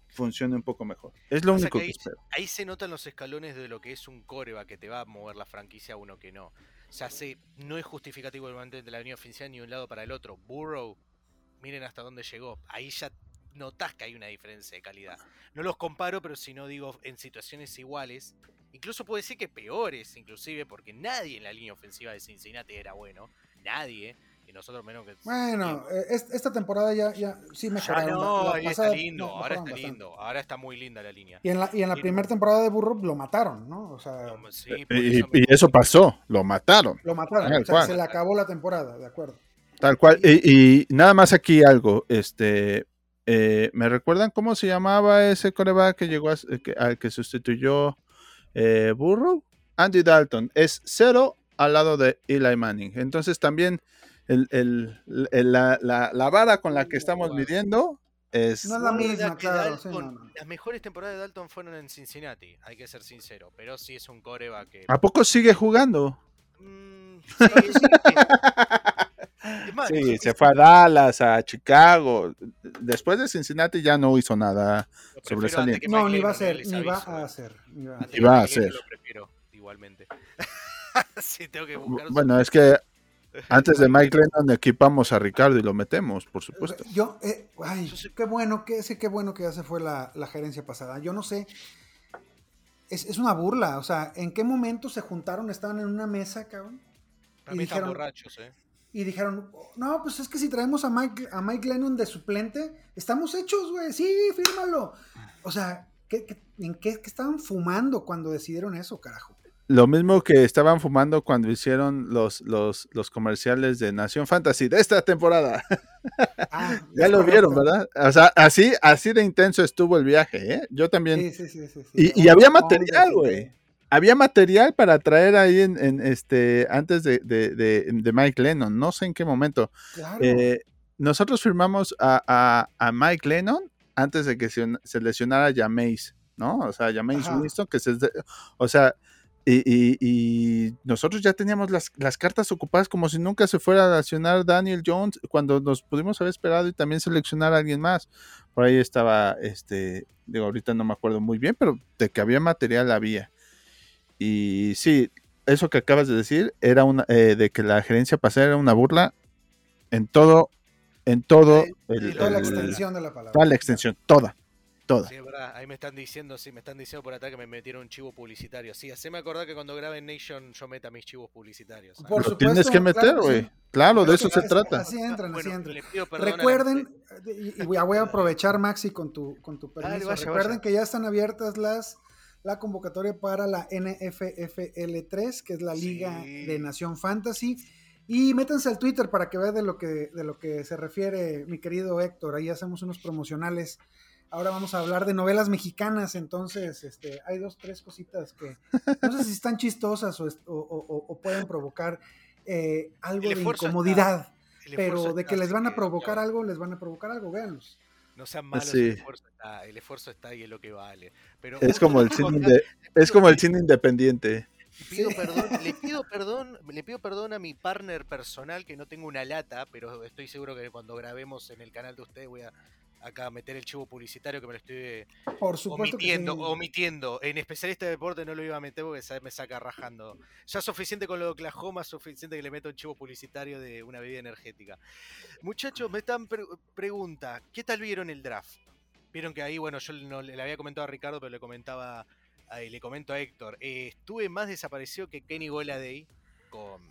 funcione un poco mejor. Es lo único que que ahí, espero. ahí se notan los escalones de lo que es un coreba que te va a mover la franquicia a uno que no. O sea, se, no es justificativo el momento de la línea ofensiva ni de un lado para el otro. Burrow, miren hasta dónde llegó. Ahí ya notás que hay una diferencia de calidad. No los comparo, pero si no digo en situaciones iguales, incluso puedo decir que peores, inclusive, porque nadie en la línea ofensiva de Cincinnati era bueno. Nadie. Y nosotros menos que... Bueno, eh, es- esta temporada ya, ya sí ya mejoraron. no, La- la ahí pasada está lindo, ahora está bastante. lindo, ahora está muy linda la línea. Y en la, y en la Y- primera temporada de Burro lo mataron, ¿no? O sea, No, sí, por Y, eso y eso pasó, lo mataron. lo mataron. Tal O sea, cual. se le acabó la temporada, de acuerdo. Tal cual. Y, y nada más aquí algo. Este, eh, ¿me recuerdan cómo se llamaba ese coreback que llegó a, que- al que sustituyó eh, Burrow? Andy Dalton. Es cero al lado de Eli Manning. Entonces también el- el- el- la, la- la vara con la que estamos midiendo es... No es la misma, claro. sí, Dalton- no, no. Las mejores temporadas de Dalton fueron en Cincinnati, hay que ser sincero. Pero sí es un coreba que. ¿A poco sigue jugando? Mm, sí, sí, Sí, es- se fue a Dallas, a Chicago. Después de Cincinnati ya no hizo nada. prefiero sobresaliente. No, ni va a ser, ni va a ser. ni va a va. Lo prefiero, igualmente. sí, tengo que buscar. Bueno, es que antes de Mike Lennon equipamos a Ricardo y lo metemos, por supuesto. Yo, eh, ay, qué bueno que sí, qué bueno que ya se fue la, la gerencia pasada. Yo no sé. Es, es una burla. O sea, ¿en qué momento se juntaron? Estaban en una mesa, cabrón. Mí están dijeron- borrachos, eh. Y dijeron, no, pues es que si traemos a Mike, a Mike Lennon de suplente, estamos hechos, güey. Sí, fírmalo. O sea, ¿qué, qué- en qué, qué estaban fumando cuando decidieron eso, carajo? Lo mismo que estaban fumando cuando hicieron los, los, los comerciales de Nación Fantasy de esta temporada. Ah, ya lo vieron. ¿verdad? O sea, así, así de intenso estuvo el viaje, ¿eh? Yo también. Sí, sí, sí, sí, sí. Y, y había material, güey. Había material para traer ahí en, en este antes de, de, de- de Mike Lennon. No sé en qué momento. Claro. Eh, nosotros firmamos a, a- a Mike Lennon antes de que se, se lesionara Jameis, ¿no? O sea, Jameis. Winston, que se, o sea, y, y- y nosotros ya teníamos las, las cartas ocupadas como si nunca se fuera a lesionar Daniel Jones, cuando nos pudimos haber esperado y también seleccionar a alguien más. Por ahí estaba, este, digo, ahorita no me acuerdo muy bien, pero de que había material había. Y sí, eso que acabas de decir era una eh, de que la gerencia pasada era una burla en todo, en todo el, toda la extensión de la palabra. Toda la extensión, toda. Sí, es verdad. Ahí me están diciendo, sí, me están diciendo por acá que me metieron un chivo publicitario. Sí, haceme acordar que cuando grabe Nation yo meta mis chivos publicitarios. Por supuesto, tienes que meter, güey. Claro, de eso se trata. Así entran, así entran. Recuerden, y, voy a aprovechar, Maxi, con tu, con tu permiso. Recuerden que ya están abiertas las la convocatoria para la NFFL3, que es la Liga de Nación Fantasy. Y métanse al Twitter para que vean de lo que, de lo que se refiere mi querido Héctor. Ahí hacemos unos promocionales Ahora vamos a hablar de novelas mexicanas, entonces este, hay dos, tres cositas que no sé si están chistosas o, pueden provocar eh, algo de incomodidad, pero de que les van a provocar algo, les van a provocar algo, véanlos. No sean malos, el, esfuerzo está, el esfuerzo está y es lo que vale. Pero es como el cine, es como el cine independiente. Pido perdón, le pido perdón, le pido perdón a mi partner personal que no tengo una lata, pero estoy seguro que cuando grabemos en el canal de ustedes voy a acá meter el chivo publicitario que me lo estoy Por supuesto omitiendo, omitiendo. En especialista de deporte no lo iba a meter porque me saca rajando. Ya suficiente con lo de Oklahoma, suficiente que le meto un chivo publicitario de una bebida energética. Muchachos, me están pregunta, ¿qué tal vieron el draft? Vieron que ahí, bueno, yo no, le había comentado a Ricardo, pero le comentaba, le comento a Héctor. Eh, estuve más desaparecido que Kenny Goladay con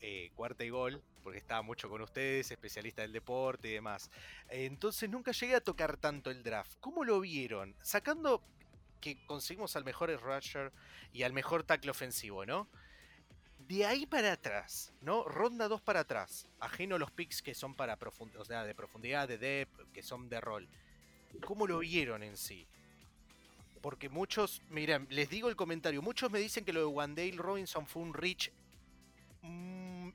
eh, cuarta y gol porque estaba mucho con ustedes, especialista del deporte y demás. Entonces nunca llegué a tocar tanto el draft. ¿Cómo lo vieron? Sacando que conseguimos al mejor rusher y al mejor tackle ofensivo, ¿no? De ahí para atrás, ¿no? Ronda 2 para atrás, ajeno a los picks que son para o sea, de profundidad, de depth, que son de rol. ¿Cómo lo vieron en sí? Porque muchos, miren, les digo el comentario, muchos me dicen que lo de Wandale Robinson fue un reach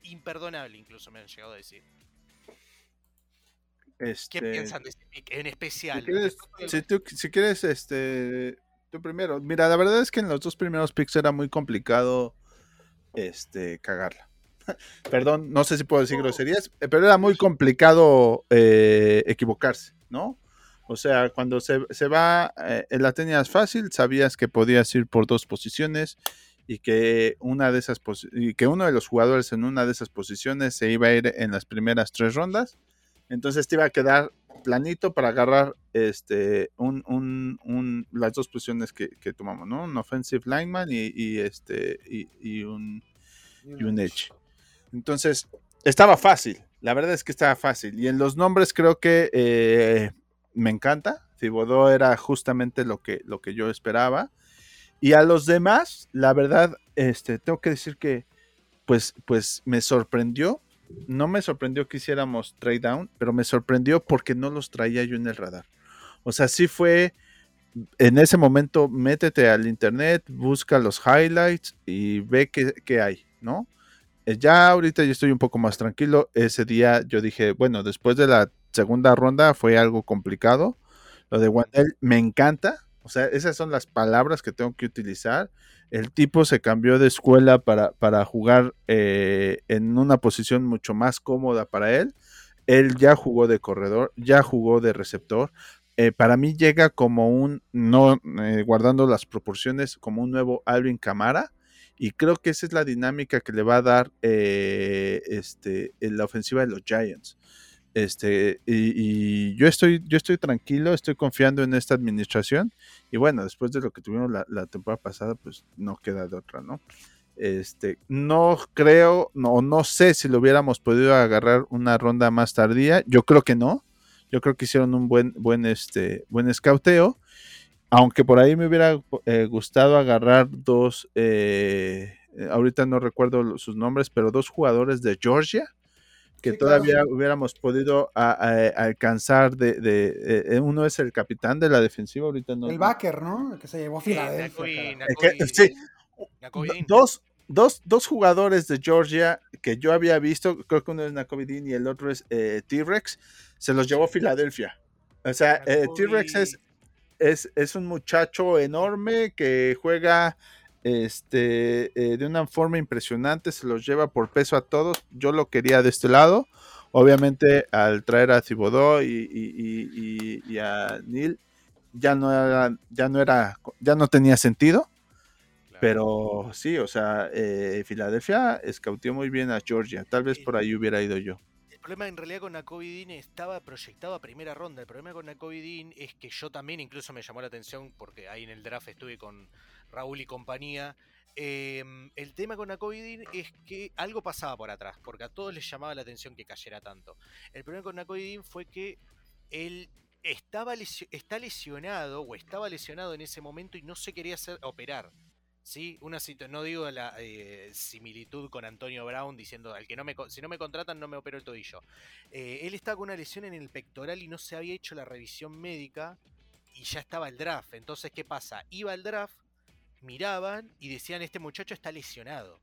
imperdonable, incluso me han llegado a decir. ¿Qué este, piensan de este pick en especial? Si quieres, si, tú, si quieres, este, tú primero. Mira, la verdad es que en los dos primeros picks era muy complicado este, cagarla. Perdón, no sé si puedo decir groserías, eh, pero era muy complicado eh, equivocarse, ¿no? O sea, cuando se, se va, eh, la tenías fácil, sabías que podías ir por dos posiciones y que una de esas y que uno de los jugadores en una de esas posiciones se iba a ir en las primeras tres rondas. Entonces te iba a quedar planito para agarrar este un, un, un las dos posiciones que, que, tomamos, ¿no? Un offensive lineman y, y este y, un, y un edge. Entonces, estaba fácil. La verdad es que estaba fácil. Y en los nombres creo que eh, me encanta. Thibodeau era justamente lo que, lo que yo esperaba. Y a los demás, la verdad, este, tengo que decir que, pues, pues me sorprendió. No me sorprendió que hiciéramos trade down, pero me sorprendió porque no los traía yo en el radar. O sea, sí fue, en ese momento, métete al internet, busca los highlights y ve qué, hay, ¿no? Eh, ya ahorita yo estoy un poco más tranquilo. Ese día yo dije, bueno, después de la segunda ronda fue algo complicado. Lo de Wandel me encanta, o sea, esas son las palabras que tengo que utilizar. El tipo se cambió de escuela para, para jugar eh, en una posición mucho más cómoda para él. Él ya jugó de corredor, ya jugó de receptor. Eh, para mí llega como un, no eh, guardando las proporciones, como un nuevo Alvin Camara. Y creo que esa es la dinámica que le va a dar este, en la ofensiva de los Giants. Este, y, yo estoy, yo estoy tranquilo, estoy confiando en esta administración. Y bueno, después de lo que tuvimos la, temporada pasada, pues no queda de otra, ¿no? Este, no creo, no, no sé si lo hubiéramos podido agarrar una ronda más tardía. Yo creo que no. Yo creo que hicieron un buen, buen, este, buen escauteo. Aunque por ahí me hubiera eh, gustado agarrar dos, eh, ahorita no recuerdo sus nombres, pero dos jugadores de Georgia que todavía hubiéramos podido alcanzar de, de, eh, uno es el capitán de la defensiva ahorita no el backer no el que se llevó a Filadelfia sí, dos, dos, dos jugadores de Georgia que yo había visto creo que uno es Nakovidin y el otro es eh, T-Rex se los llevó a Filadelfia. O sea eh, T-Rex es, es, es un muchacho enorme que juega este, eh, de una forma impresionante, se los lleva por peso a todos. Yo lo quería de este lado. Obviamente, al traer a Cibodó y, a Neil, ya no era, ya no era, ya no tenía sentido. Pero sí, o sea, eh, Filadelfia escautió muy bien a Georgia. Tal vez por ahí hubiera ido yo. El problema en realidad con Nakobe estaba proyectado a primera ronda. El problema con Nakobe es que yo también incluso me llamó la atención porque ahí en el draft estuve con Raúl y compañía. Em, el tema con Nakobe es que algo pasaba por atrás, porque a todos les llamaba la atención que cayera tanto. El problema con Nakobe fue que él estaba está lesionado o estaba lesionado en ese momento y no se quería hacer operar. ¿sí? Una no digo la eh, similitud con Antonio Brown diciendo al que no me si no me contratan no me opero el tobillo. Eh, él estaba con una lesión en el pectoral y no se había hecho la revisión médica y ya estaba el draft. Entonces, ¿qué pasa? Iba al draft, miraban y decían este muchacho está lesionado.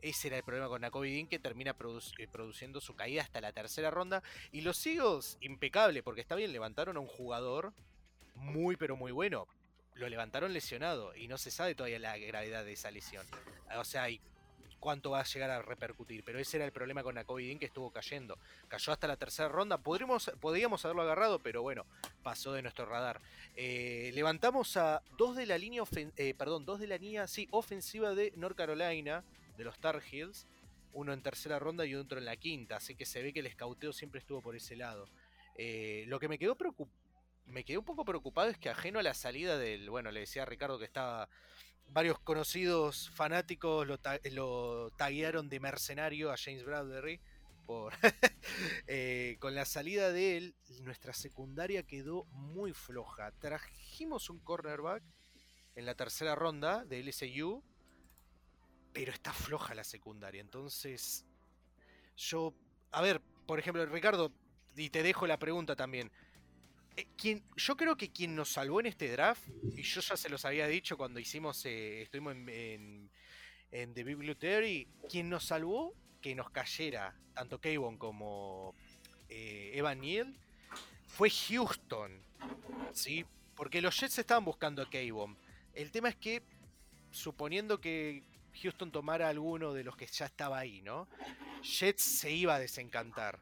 Ese era el problema con Nakobe que termina eh, produciendo su caída hasta la tercera ronda. Y los Eagles, impecable, porque está bien, levantaron a un jugador muy pero muy bueno lo levantaron lesionado y no se sabe todavía la gravedad de esa lesión. O sea, y cuánto va a llegar a repercutir. Pero ese era el problema con Dean que estuvo cayendo. Cayó hasta la tercera ronda. Podríamos, podríamos haberlo agarrado, pero bueno, pasó de nuestro radar. Eh, levantamos a dos de la línea, eh, perdón, dos de la línea, sí, ofensiva de North Carolina, de los Tar Heels. Uno en tercera ronda y otro en la quinta. Así que se ve que el escauteo siempre estuvo por ese lado. Eh, lo que me quedó preocupado me quedé un poco preocupado es que ajeno a la salida del, bueno, le decía a Ricardo que estaba, varios conocidos fanáticos lo, lo taguearon de mercenario a James Bradbury. Por eh, con la salida de él, nuestra secundaria quedó muy floja. Trajimos un cornerback en la tercera ronda de LSU, pero está floja la secundaria. Entonces, yo, a ver, por ejemplo, Ricardo, y te dejo la pregunta también. Eh, yo creo que quien nos salvó en este draft, y yo ya se los había dicho cuando hicimos, eh, estuvimos en, The Bibliotary, quien nos salvó que nos cayera tanto Kayvon como eh, Evan Neal fue Houston, ¿sí? Porque los Jets estaban buscando a Kayvon. El tema es que, suponiendo que Houston tomara alguno de los que ya estaba ahí, ¿no? Jets se iba a desencantar.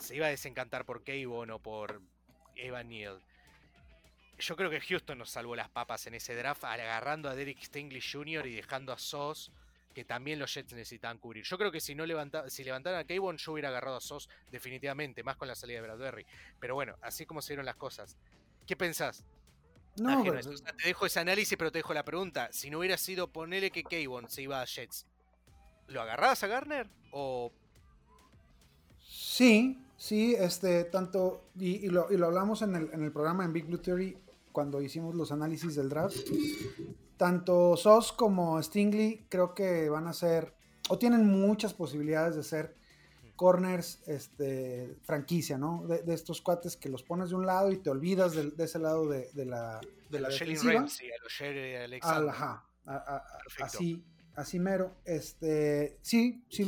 Se iba a desencantar por Kayvon o por Evan Neal. Yo creo que Houston nos salvó las papas en ese draft, agarrando a Derek Stingley Jr. y dejando a Sos, que también los Jets necesitaban cubrir. Yo creo que si no levanta, si levantaran a Kayvon, yo hubiera agarrado a Sos definitivamente, más con la salida de Bradbury. Pero bueno, así como se dieron las cosas. ¿Qué pensás? No, pues, te dejo ese análisis, pero te dejo la pregunta. Si no hubiera sido ponerle que Kayvon se iba a Jets, ¿lo agarrabas a Garner? ¿O Sí, sí, este, tanto, y, lo, hablamos en el, programa en Big Blue Theory cuando hicimos los análisis del draft. Tanto Sos como Stingley creo que van a ser, o tienen muchas posibilidades de ser corners este, franquicia, ¿no? De, estos cuates que los pones de un lado y te olvidas de, ese lado de, la, de la defensiva. ajá, así, así mero. Este, sí, sí,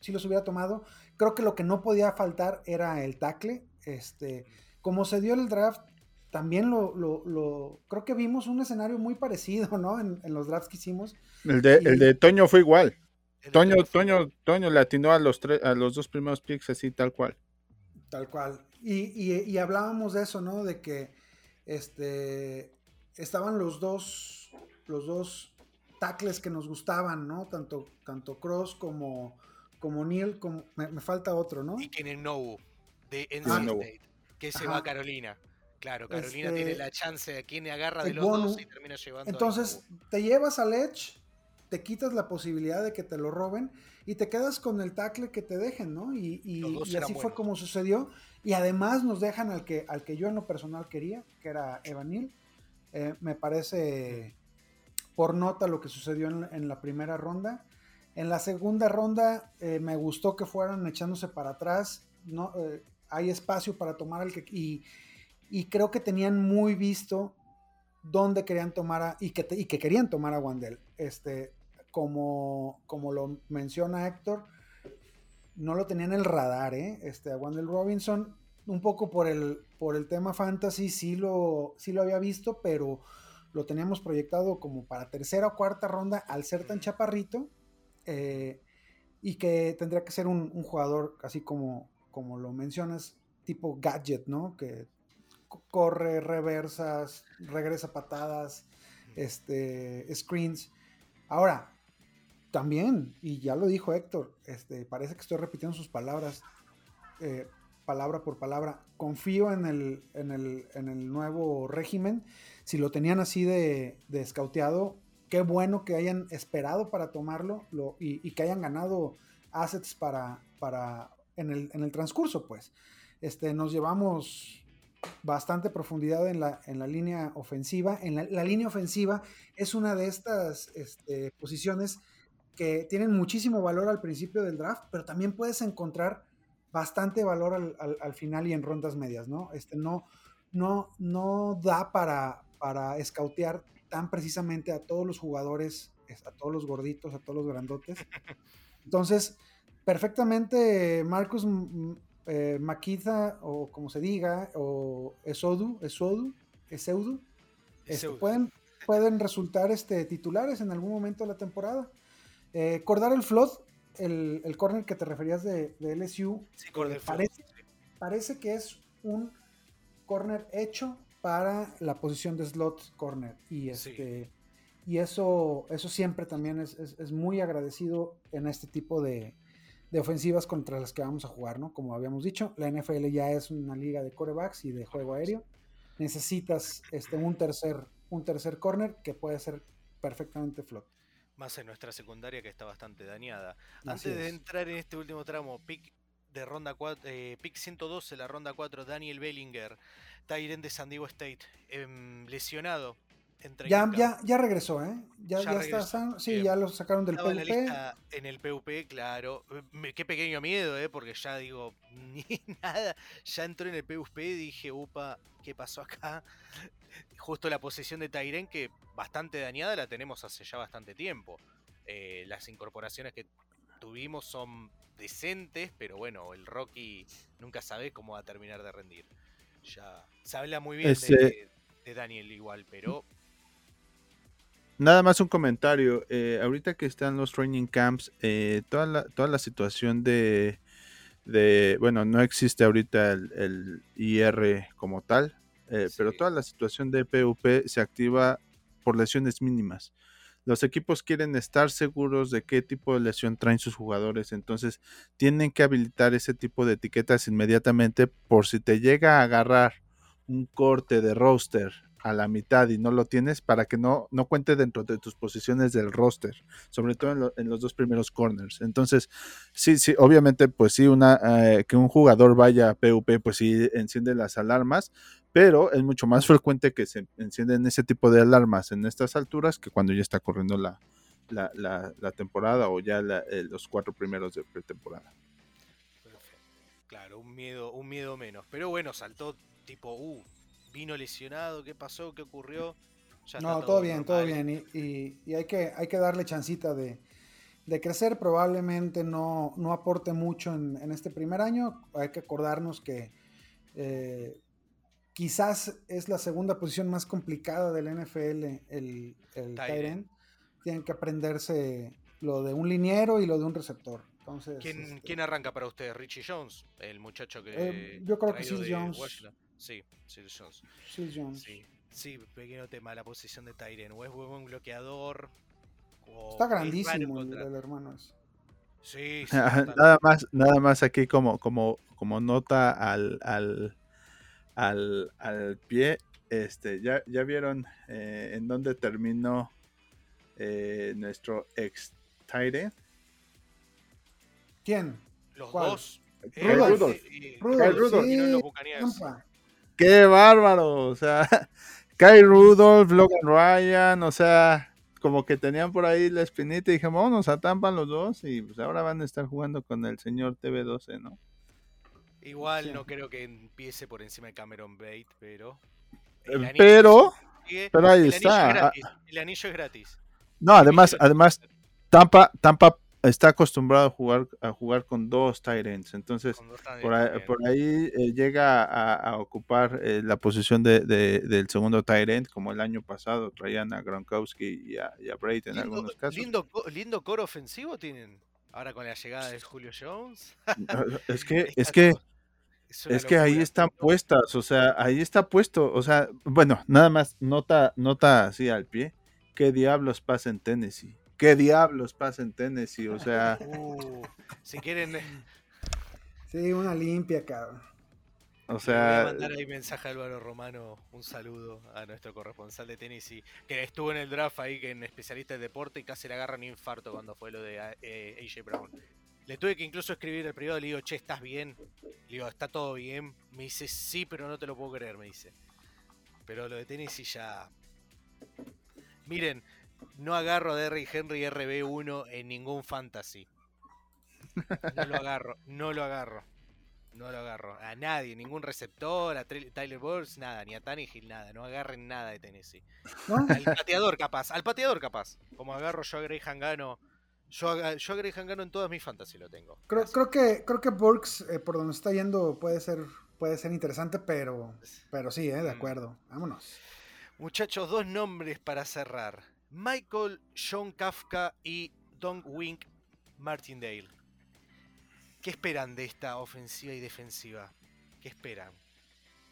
sí los hubiera tomado. Creo que lo que no podía faltar era el tackle. Este, como se dio el draft, también lo, lo, creo que vimos un escenario muy parecido, ¿no? En, los drafts que hicimos. El de, el de Toño fue igual. Toño, Toño, Toño le atinó a los, tres, a los dos primeros picks así, tal cual. Tal cual. Y, hablábamos de eso, ¿no? De que este, estaban los dos, los dos tackles que nos gustaban, ¿no? Tanto, tanto Cross como, como Neil, como, me, falta otro, ¿no? Y Kenen No, de NC ah, State, que se va a Carolina. Claro, Carolina tiene este, la chance de quien agarra de los dos y termina llevando. Entonces, te llevas al Edge, te quitas la posibilidad de que te lo roben y te quedas con el tackle que te dejen, ¿no? Y, y, así fue como sucedió. Y además nos dejan al que, al que yo en lo personal quería, que era Evan Neal. Eh, me parece por nota lo que sucedió en, en la primera ronda. En la segunda ronda eh, me gustó que fueran echándose para atrás. No, eh, hay espacio para tomar al que. Y, creo que tenían muy visto dónde querían tomar a, y, que, que querían tomar a Wandel. Este, como, como lo menciona Héctor, no lo tenían en el radar, ¿eh? Este, a Wandel Robinson, un poco por el, por el tema fantasy, sí lo, sí lo había visto, pero lo teníamos proyectado como para tercera o cuarta ronda al ser tan chaparrito eh, y que tendría que ser un, jugador, así como, como lo mencionas, tipo gadget, ¿no? Que corre, reversas, regresa patadas. este, screens. Ahora, también, y ya lo dijo Héctor, este, parece que estoy repitiendo sus palabras, eh, palabra por palabra. Confío en el, en el, en el nuevo régimen. Si lo tenían así de, de escauteado, qué bueno que hayan esperado para tomarlo lo, y, que hayan ganado assets para, en, el, transcurso, pues. Este, nos llevamos bastante profundidad en la, la línea ofensiva. En la, línea ofensiva es una de estas este, posiciones que tienen muchísimo valor al principio del draft, pero también puedes encontrar bastante valor al, al, al final y en rondas medias, ¿no? Este, no da para, para escautear tan precisamente a todos los jugadores, a todos los gorditos, a todos los grandotes. Entonces, perfectamente Marcus eh, Maquiza, o como se diga, o Esodu, Esodu, Eseudu, este, pueden, pueden resultar este, titulares en algún momento de la temporada. Eh, Cordar el Flood, el, el corner que te referías de, de LSU, sí, eh, parece, parece que es un corner hecho para la posición de slot corner. Y, este, sí. y eso, eso siempre también es, es, es, muy agradecido en este tipo de, de, ofensivas contra las que vamos a jugar, ¿no? Como habíamos dicho, la NFL ya es una liga de corebacks y de juego aéreo. Necesitas este, un, tercer, un tercer corner que puede ser perfectamente flot. Más en nuestra secundaria que está bastante dañada. Así Antes es. de entrar en este último tramo, pick de ronda 4, eh, pick 112, la ronda 4, Daniel Bellinger, Tyren de San Diego State, eh, lesionado. Ya, ya, ya regresó, ¿eh? Ya, ya, ya está Sí, Bien. ya lo sacaron del Estaba PUP. En, en, el PUP, claro. Qué pequeño miedo, ¿eh? Porque ya digo, ni nada. Ya entró en el PUP y dije, upa, ¿qué pasó acá? Justo la posición de Tyren, que bastante dañada, la tenemos hace ya bastante tiempo. Eh, las incorporaciones que tuvimos son decentes, pero bueno, el Rocky nunca sabe cómo va a terminar de rendir. Ya se habla muy bien Este- de, de Daniel igual, pero Nada más un comentario. Eh, ahorita que están los training camps, eh, toda, la, toda la situación de, de, bueno, no existe ahorita el, el IR como tal, eh, sí. pero toda la situación de PUP se activa por lesiones mínimas. Los equipos quieren estar seguros de qué tipo de lesión traen sus jugadores, entonces tienen que habilitar ese tipo de etiquetas inmediatamente por si te llega a agarrar un corte de roster a la mitad y no lo tienes para que no, no cuente dentro de tus posiciones del roster, sobre todo en, lo, en los dos primeros corners. Entonces, sí, sí, obviamente, pues sí, una, eh, que un jugador vaya a PUP, pues sí enciende las alarmas, pero es mucho más frecuente que se encienden ese tipo de alarmas en estas alturas que cuando ya está corriendo la, la, la, temporada o ya eh, los cuatro primeros de pretemporada. Claro, un miedo, un miedo menos. Pero bueno, saltó tipo, uh, vino lesionado, ¿qué pasó? ¿Qué ocurrió? Ya no, todo, todo, bien, normal. todo bien. Y, y, y, hay, que, hay que darle chancita de, de crecer. Probablemente no, no aporte mucho en, en, este primer año. Hay que acordarnos que eh, quizás es la segunda posición más complicada del NFL, el, el Tyren. Tienen que aprenderse lo de un liniero y lo de un receptor. Entonces, ¿Quién, este... ¿Quién, arranca para usted? ¿Richie Jones? El muchacho que. Eh, yo creo que sí, Jones. Washington. Sí, Sil Jones. Sil Jones. Sí, sí, pequeño tema, la posición de Tyren. O es buen bloqueador. O Está grandísimo el, el, hermano ese. Sí, sí nada más, nada más aquí como, como, como nota al, al, al, al pie. Este, ya, ya vieron eh, en dónde terminó eh, nuestro ex Tyren. ¿Quién? Los ¿Cuál? dos. Rudolph. Eh, Rudolph, Rudolph. sí. los Buccaneers. ¡Qué bárbaro! O sea, Kyle Rudolph, Logan Ryan, o sea, como que tenían por ahí la espinita y dije, vámonos a Tampa los dos y pues ahora van a estar jugando con el señor TV12, ¿no? Igual sí. no creo que empiece por encima de Cameron Bate, pero... Pero, pero ahí el está. Anillo el anillo es gratis. No, además, además, Tampa, Tampa está acostumbrado a jugar a jugar con dos Tyrants, entonces por ahí, por ahí eh, llega a, a ocupar eh, la posición de, de, del segundo Tyrant, como el año pasado traían a Gronkowski y a, y a Braid en lindo, algunos casos. Lindo, lindo core ofensivo tienen ahora con la llegada de Julio Jones. es que es que es que ahí están puestas, o sea, ahí está puesto, o sea, bueno, nada más nota nota así al pie ¿Qué diablos pasa en Tennessee? ¿Qué diablos pasa en Tennessee? O sea, Uh, si quieren, eh, Sí, una limpia, cabrón. o le voy a sea, mandar ahí mensaje a Álvaro Romano, un saludo a nuestro corresponsal de Tennessee, que estuvo en el draft ahí que en especialista de deporte y casi le agarran un infarto cuando fue lo de eh, AJ Brown. Le tuve que incluso escribir al privado, le digo, che, ¿estás bien? Le digo, ¿está todo bien? Me dice, sí, pero no te lo puedo creer, me dice. Pero lo de Tennessee ya... Miren, no agarro a Derrick Henry RB1 en ningún fantasy. No lo agarro, no lo agarro. No lo agarro. A nadie, ningún receptor, a Tyler Burns, nada, ni a Tannehill, nada. No agarren nada de Tennessee. ¿No? Al pateador capaz, al pateador capaz. Como agarro yo a Graham Gano. Yo, a- yo a Gano en todas mis fantasy lo tengo. Creo que, creo que Burks, eh, por donde está yendo, puede ser, puede ser interesante, pero, pero sí, eh, de Mm. acuerdo. Vámonos. Muchachos, dos nombres para cerrar. Michael John Kafka y Don Wink Martindale. ¿Qué esperan de esta ofensiva y defensiva? ¿Qué esperan?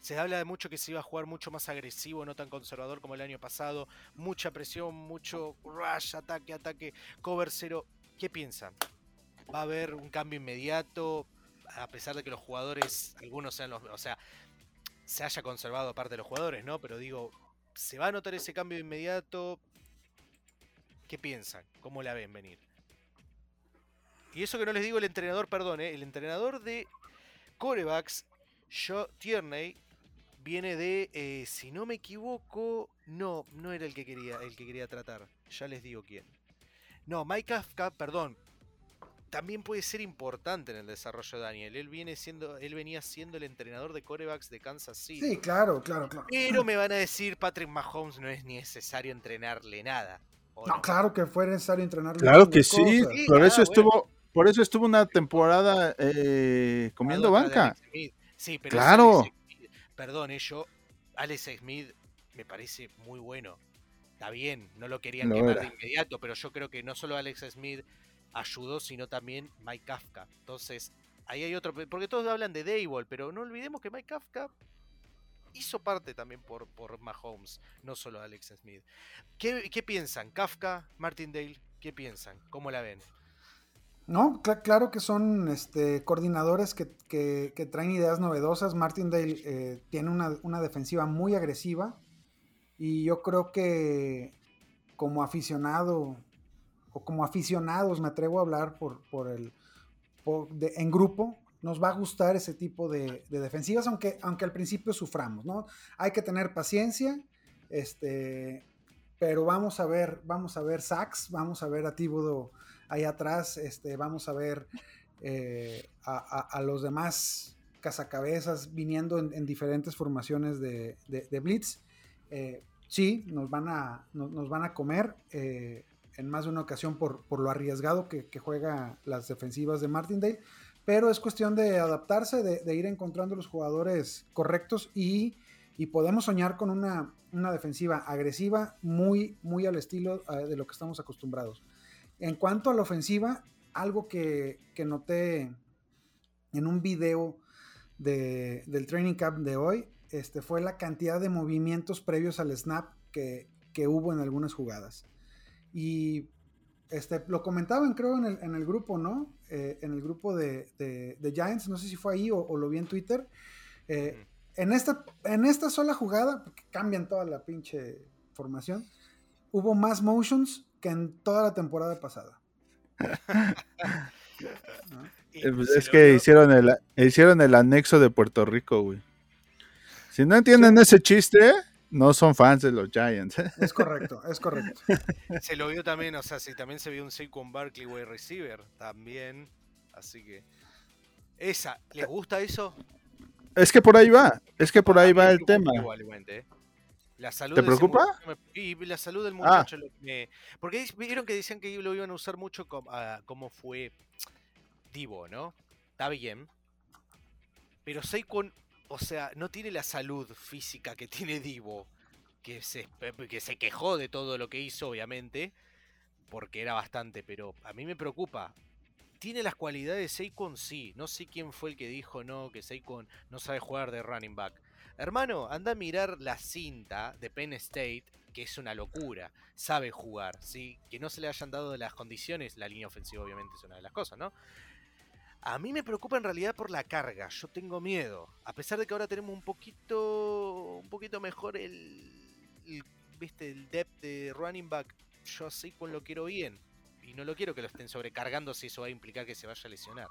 Se habla de mucho que se iba a jugar mucho más agresivo, no tan conservador como el año pasado. Mucha presión, mucho rush, ataque, ataque, cover cero. ¿Qué piensan? ¿Va a haber un cambio inmediato? A pesar de que los jugadores, algunos sean los. O sea, se haya conservado aparte de los jugadores, ¿no? Pero digo, ¿se va a notar ese cambio inmediato? ¿Qué piensan? ¿Cómo la ven venir? Y eso que no les digo el entrenador, perdón, ¿eh? el entrenador de corebacks, Joe Tierney, viene de, eh, si no me equivoco, no, no era el que quería, el que quería tratar. Ya les digo quién. No, Mike Kafka, perdón. También puede ser importante en el desarrollo de Daniel. Él viene siendo, él venía siendo el entrenador de corebacks de Kansas City. Sí, claro, claro, claro. Pero me van a decir, Patrick Mahomes no es necesario entrenarle nada. ¿O No, claro que fue necesario entrenar. claro que sí. Sí, Por ah, eso bueno. estuvo, por eso estuvo una temporada eh, comiendo banca. Sí, pero Claro. ese Alex Smith- perdón, eh, yo, Alex Smith me parece muy bueno. Está bien, no lo querían quemar era. de inmediato, pero yo creo que no solo Alex Smith ayudó, sino también Mike Kafka. Entonces, ahí hay otro, porque todos hablan de Dayball, pero no olvidemos que Mike Kafka hizo parte también por, por Mahomes, no solo Alex Smith. ¿Qué, qué piensan? Kafka, Martindale, ¿qué piensan? ¿Cómo la ven? No, cla- claro que son este, coordinadores que, que- que traen ideas novedosas. Martindale eh, tiene una, una defensiva muy agresiva y yo creo que como aficionado o como aficionados, me atrevo a hablar por, por el, por- de- en grupo, nos va a gustar ese tipo de, de defensivas, aunque, aunque al principio suframos, ¿no? Hay que tener paciencia, este, pero vamos a ver, vamos a ver sacks, vamos a ver a Thibodeau ahí atrás, este, vamos a ver eh, a, los demás cazacabezas viniendo en, en diferentes formaciones de, blitz. Eh, sí, nos van a, nos van a comer eh, en más de una ocasión por, por lo arriesgado que, que juega las defensivas de Martindale, pero es cuestión de adaptarse, de, ir encontrando los jugadores correctos y, podemos soñar con una, defensiva agresiva muy, muy al estilo eh, de lo que estamos acostumbrados. En cuanto a la ofensiva, algo que, noté en un video de- del training camp de hoy este, fue la cantidad de movimientos previos al snap que, que hubo en algunas jugadas. Y este, lo comentaban, creo, en el, en el grupo, ¿no? Eh, en el grupo de, de- de Giants, no sé si fue ahí o, o lo vi en Twitter. Eh, en, esta, en esta sola jugada, porque cambian toda la pinche formación, hubo más motions que en toda la temporada pasada. Eh, pues es que hicieron el, hicieron el anexo de Puerto Rico, güey. Si no entienden ese chiste, no son fans de los Giants. ¿eh? Es correcto, es correcto. Se lo vio también, o sea, sí, también se vio un Saquon Barkley wide receiver, también. Así que. Esa, ¿les gusta eso? Es que por ahí va, es que por ahí va el tema. igualmente, ¿eh? La salud ¿Te preocupa? muchacho Y la salud del Ah. muchacho lo que me- Porque vieron que decían que lo iban a usar mucho como, ah, como fue Divo, ¿no? Está bien. Pero Saquon, o sea, no tiene la salud física que tiene Divo. Que se, que se quejó de todo lo que hizo, obviamente. Porque era bastante, pero a mí me preocupa. ¿Tiene las cualidades de Saquon? Sí. No sé quién fue el que dijo no, que Saquon no sabe jugar de running back. Hermano, anda a mirar la cinta de Penn State que es una locura, sabe jugar, ¿sí? Que no se le hayan dado las condiciones, la línea ofensiva obviamente es una de las cosas, ¿no? A mí me preocupa en realidad por la carga, yo tengo miedo, a pesar de que ahora tenemos un poquito, un poquito mejor el, viste, el depth de running back, yo así con lo quiero bien, y no lo quiero que lo estén sobrecargando si eso va a implicar que se vaya a lesionar.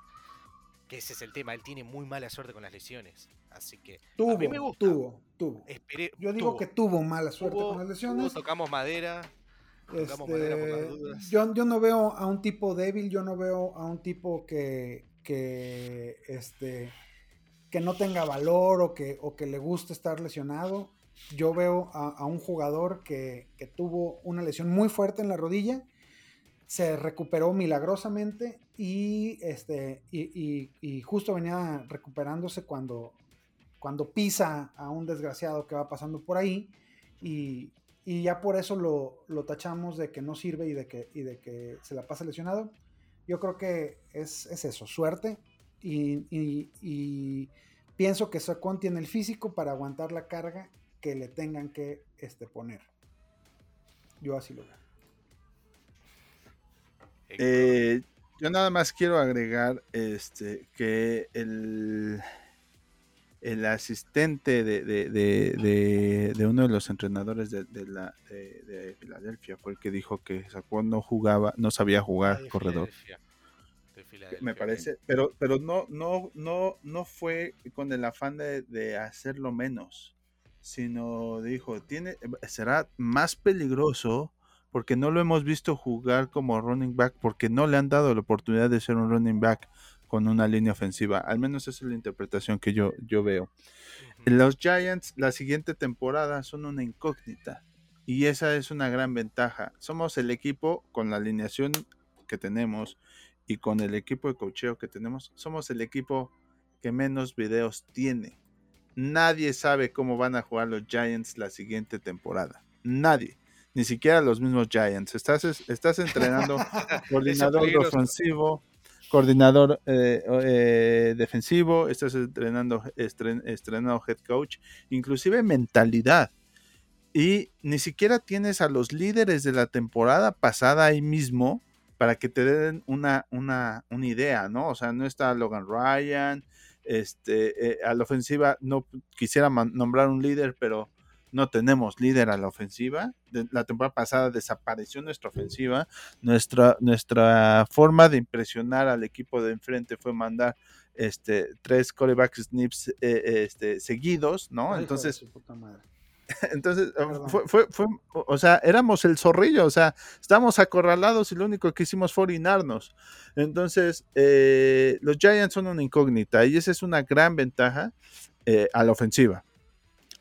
Que ese es el tema, él tiene muy mala suerte con las lesiones. Así que tuvo, me gusta. tuvo, tuvo. Yo digo que tuvo mala suerte con las lesiones. tocamos madera. Este, yo, yo, no veo a un tipo débil, yo no veo a un tipo que, que, este, que no tenga valor o que, o que le guste estar lesionado. Yo veo a, un jugador que, que, tuvo una lesión muy fuerte en la rodilla se recuperó milagrosamente y, este, y, justo venía recuperándose cuando, cuando pisa a un desgraciado que va pasando por ahí y, ya por eso lo, tachamos de que no sirve y de que, y de que se la pasa lesionado. Yo creo que es, eso, suerte y, pienso que Sacón tiene el físico para aguantar la carga que le tengan que este, poner. Yo así lo veo. Eh, yo nada más quiero agregar este que el, el asistente de, uno de los entrenadores de, la, de, Filadelfia fue el que dijo que Saquon no jugaba, no sabía jugar corredor. Me parece, pero, pero no, no, no, no fue con el afán de, hacerlo menos, sino dijo, tiene, será más peligroso porque no lo hemos visto jugar como running back, porque no le han dado la oportunidad de ser un running back con una línea ofensiva. Al menos esa es la interpretación que yo, yo veo. Los Giants la siguiente temporada son una incógnita y esa es una gran ventaja. Somos el equipo con la alineación que tenemos y con el equipo de cocheo que tenemos, somos el equipo que menos videos tiene. Nadie sabe cómo van a jugar los Giants la siguiente temporada. Nadie ni siquiera los mismos Giants. Estás, estás entrenando coordinador ofensivo, coordinador eh, eh, defensivo, estás entrenando, estrenando head coach, inclusive mentalidad. Y ni siquiera tienes a los líderes de la temporada pasada ahí mismo para que te den una, una, una idea, ¿no? O sea, no está Logan Ryan, este, eh, a la ofensiva no quisiera nombrar un líder, pero no tenemos líder a la ofensiva. la temporada pasada desapareció nuestra ofensiva. Nuestra, nuestra forma de impresionar al equipo de enfrente fue mandar este, tres coreback snips eh, este, seguidos, ¿no? entonces, entonces fue, fue, fue, o sea, éramos el zorrillo, o sea, estábamos acorralados y lo único que hicimos fue orinarnos. Entonces, eh, los Giants son una incógnita y esa es una gran ventaja eh, a la ofensiva.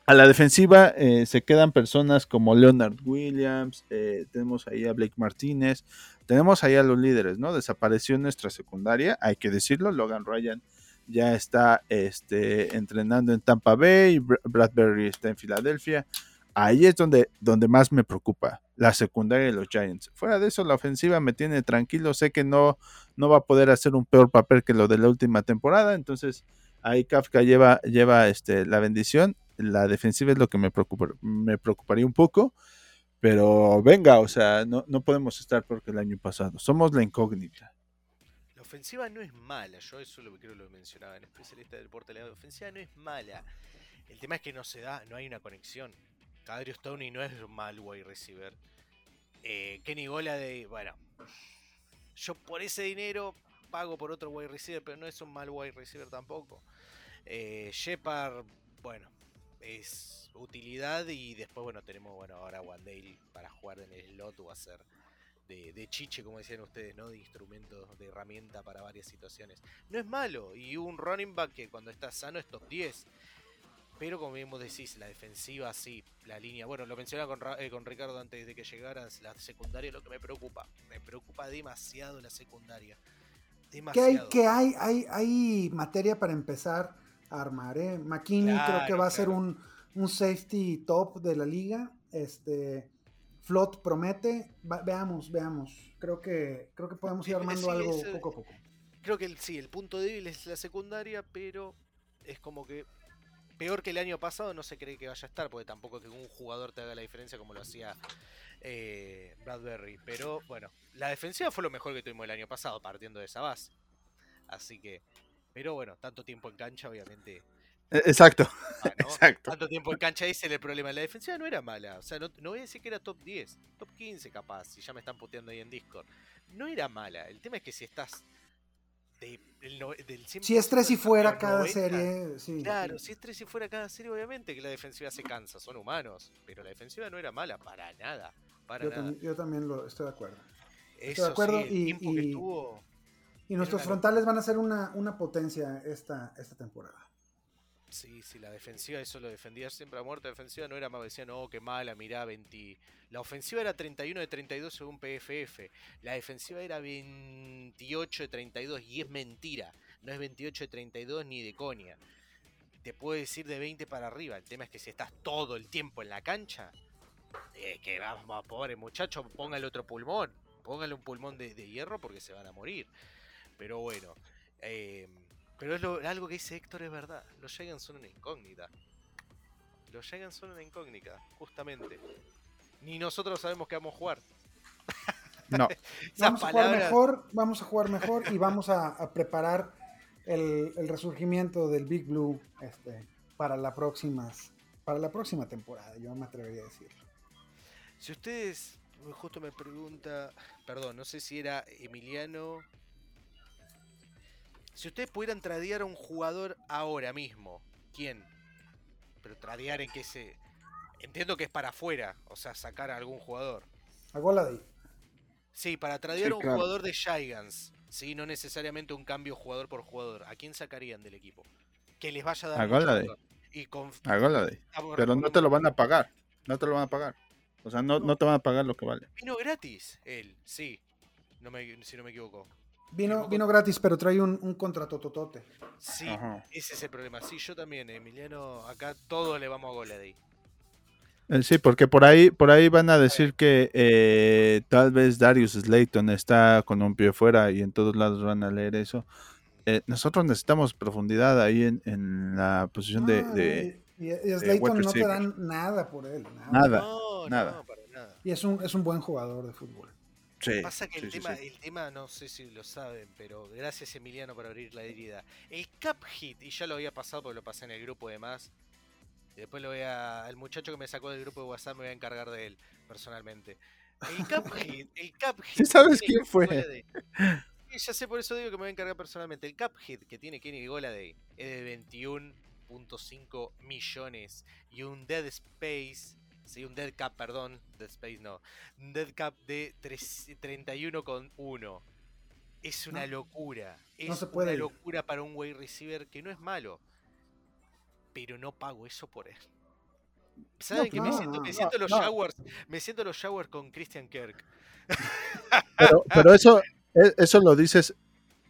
A la defensiva eh, se quedan personas como Leonard Williams, eh, tenemos ahí a Blake Martínez, tenemos ahí a los líderes, ¿no? Desapareció nuestra secundaria, hay que decirlo, Logan Ryan ya está este, entrenando en Tampa Bay, Bradbury está en Filadelfia. Ahí es donde, donde más me preocupa, la secundaria de los Giants. Fuera de eso, la ofensiva me tiene tranquilo, sé que no, no va a poder hacer un peor papel que lo de la última temporada, entonces ahí Kafka lleva, lleva este, la bendición la defensiva es lo que me, preocupa, me preocuparía un poco. Pero venga, o sea, no, no podemos estar porque el año pasado. Somos la incógnita. La ofensiva no es mala, yo eso lo quiero lo mencionaba en especialista del deporte. La ofensiva no es mala. El tema es que no se da, no hay una conexión. Cadrio Stoney no es un mal wide receiver. Eh, Kenny Gola de. Bueno. Yo por ese dinero pago por otro wide receiver, pero no es un mal wide receiver tampoco. Eh, Shepard, bueno, es utilidad y después bueno tenemos bueno ahora Wandale para jugar en el slot o hacer de, chiche como decían ustedes no de instrumento de herramienta para varias situaciones. No es malo y un running back que cuando está sano es top 10 pero como bien vos decís la defensiva sí la línea bueno lo mencionaba con, eh, con Ricardo antes de que llegaras la secundaria lo que me preocupa me preocupa demasiado la secundaria. Demasiado. ¿Qué hay, hay, hay, hay materia para empezar armar. ¿eh? McKinney creo que va a ser un, safety top de la liga. Este, Flot promete. veamos, veamos. Creo que, creo que podemos ir armando algo poco a poco. Creo que sí, el punto débil es la secundaria, pero es como que peor que el año pasado no se cree que vaya a estar, porque tampoco que un jugador te haga la diferencia como lo hacía eh, Bradbury. Pero bueno, la defensiva fue lo mejor que tuvimos el año pasado, partiendo de esa base. Así que, pero bueno, tanto tiempo en cancha, obviamente. E, exacto. ah, ¿no? Exacto. Tanto tiempo en cancha ese es el problema. La defensiva no era mala. O sea, no, no voy a decir que era top 10, top 15 capaz, si ya me están puteando ahí en Discord. No era mala. El tema es que si estás de- del no- del 100% Si es tres y de fuera cada 90, serie, sí. Claro, si es tres y fuera cada serie, obviamente que la defensiva se cansa, son humanos. Pero la defensiva no era mala para nada. Para Yo, nada. también, yo también lo estoy de acuerdo. Eso de acuerdo, sí, el y- tiempo que y- estuvo. Y nuestros frontales van a ser una, una potencia esta, esta temporada. Sí, sí, la defensiva, eso lo defendía siempre a muerte. La defensiva no era más, decía, no, qué mala, mirá, 20. La ofensiva era 31 de 32 según PFF. La defensiva era 28 de 32 y es mentira. No es 28 de 32 ni de coña. Te puedo decir de 20 para arriba. El tema es que si estás todo el tiempo en la cancha, eh, que vamos, pobre muchacho, póngale otro pulmón. Póngale un pulmón de, de hierro porque se van a morir. Pero bueno. eh, pero es lo- algo que dice Héctor es verdad. Los Giants son una incógnita. Los Giants son una incógnita, justamente. Ni nosotros sabemos que vamos a jugar. No. Vamos a jugar mejor, vamos a jugar mejor y vamos a, a preparar el, el resurgimiento del Big Blue este, para, la próximas, para la próxima temporada, yo me atrevería a decirlo. Si ustedes, justo me pregunta, perdón, no sé si era Emiliano. Si ustedes pudieran tradear a un jugador ahora mismo, ¿quién? Pero tradear en que se... Entiendo que es para afuera, o sea, sacar a algún jugador. A Goladay. Sí, para tradear Sí, a un claro. jugador de Giants, sí, no necesariamente un cambio jugador por jugador. ¿A quién sacarían del equipo? Que les vaya a dar A valor. Y con A Golladay. estamos Pero no te lo van a pagar. No te lo van a pagar. O sea, no, no te van a pagar lo que vale. Vino gratis, él, sí. No me, si no me equivoco. Vino, vino gratis, pero trae un, un contrato totote. Sí, Ajá. ese es el problema. Sí, yo también, Emiliano, acá todos le vamos a Goladay. Eh, Sí, porque por ahí, por ahí van a decir que eh, tal vez Darius Slayton está con un pie fuera y en todos lados van a leer eso. Eh, nosotros necesitamos profundidad ahí en, en la posición de, Ah, de- y, y- y Slayton no te dan nada por él. Nada. Nada. No, nada. no, para nada. Y es un, es un buen jugador de fútbol. Sí, Pasa que el, sí, tema, el tema, no sé si lo saben, pero gracias Emiliano por abrir la herida. El cap hit, y ya lo había pasado porque lo pasé en el grupo de más. Y después lo voy a. Al muchacho que me sacó del grupo de WhatsApp me voy a encargar de él, personalmente. El cap hit, el cap hit. Sabes quién fue. Ya sé, por eso digo que me voy a encargar personalmente. El cap hit que tiene Kenny Goladay es de 21.5 millones. Y un dead space. Sí, un dead cap, perdón. Dead space no. Un dead cap de tres- 31,1. Es una No. locura. Es No se puede una ir. locura para un wide receiver que no es malo. Pero no pago eso por él. ¿Saben que me siento, me no, siento los no. Jaguars? Me siento los Jaguars con Christian Kirk. Pero, pero eso, e- eso lo dices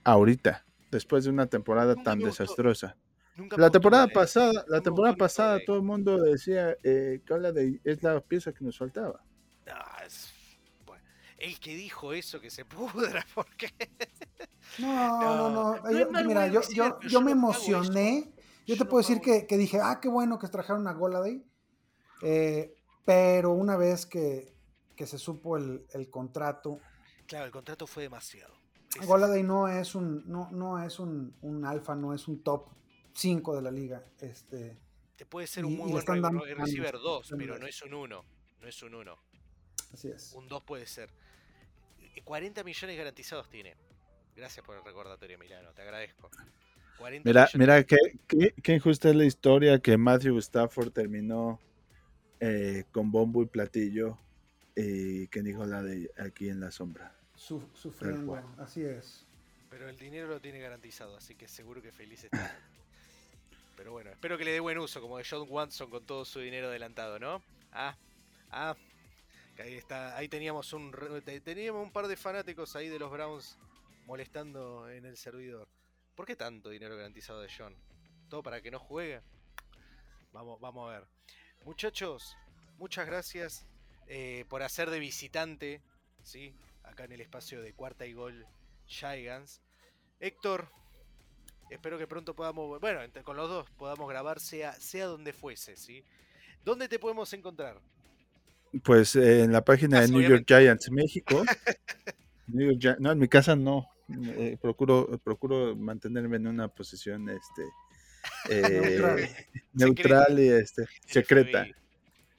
ahorita, después de una temporada tan desastrosa. Nunca La temporada pasada, la temporada pasada Golladay. todo el mundo decía eh, que Golladay es la pieza que nos faltaba. No, es- bueno, el que dijo eso que se pudra, porque No, no, no. No Yo- es mira, yo, yo, yo yo me emocioné. Yo Yo te no puedo decir que, que dije, ah, qué bueno que trajeron a Goladay. Eh, pero una vez que, que se supo el, el contrato, claro, el contrato fue demasiado. Goladay no es un, no, no es un, un alfa, no es un top 5 de la liga. Este, Te puede ser y- un y muy buen dando re- receiver años, 2, están pero no es un 1. No es un 1. así es. Un 2 puede ser. Eh, 40 millones garantizados tiene. Gracias por el recordatorio, Milano, te agradezco. 40 Mira, millones- mira qué, qué, qué injusta es la historia que Matthew Stafford terminó eh, con bombo y platillo y Kenny Golladay aquí en la sombra. Su- sufriendo, así es. Pero el dinero lo tiene garantizado, así que seguro que feliz está. Pero bueno, espero que le dé buen uso, como de John Watson con todo su dinero adelantado, ¿no? Ah, ah. Ahí está, ahí teníamos un teníamos un par de fanáticos ahí de los Browns molestando en el servidor. ¿Por qué tanto dinero garantizado de John? ¿Todo para que no juegue? Vamos, vamos a ver. Muchachos, muchas gracias eh, por hacer de visitante, ¿sí? Acá en el espacio de cuarta y gol Giants. Héctor, espero que pronto podamos, bueno, con los dos podamos grabar, sea, sea donde fuese, ¿sí? ¿Dónde te podemos encontrar? Pues en la página de New York Giants México. no, en mi casa no. Eh, procuro, procuro mantenerme en una posición este, eh, neutral. y este, secreta.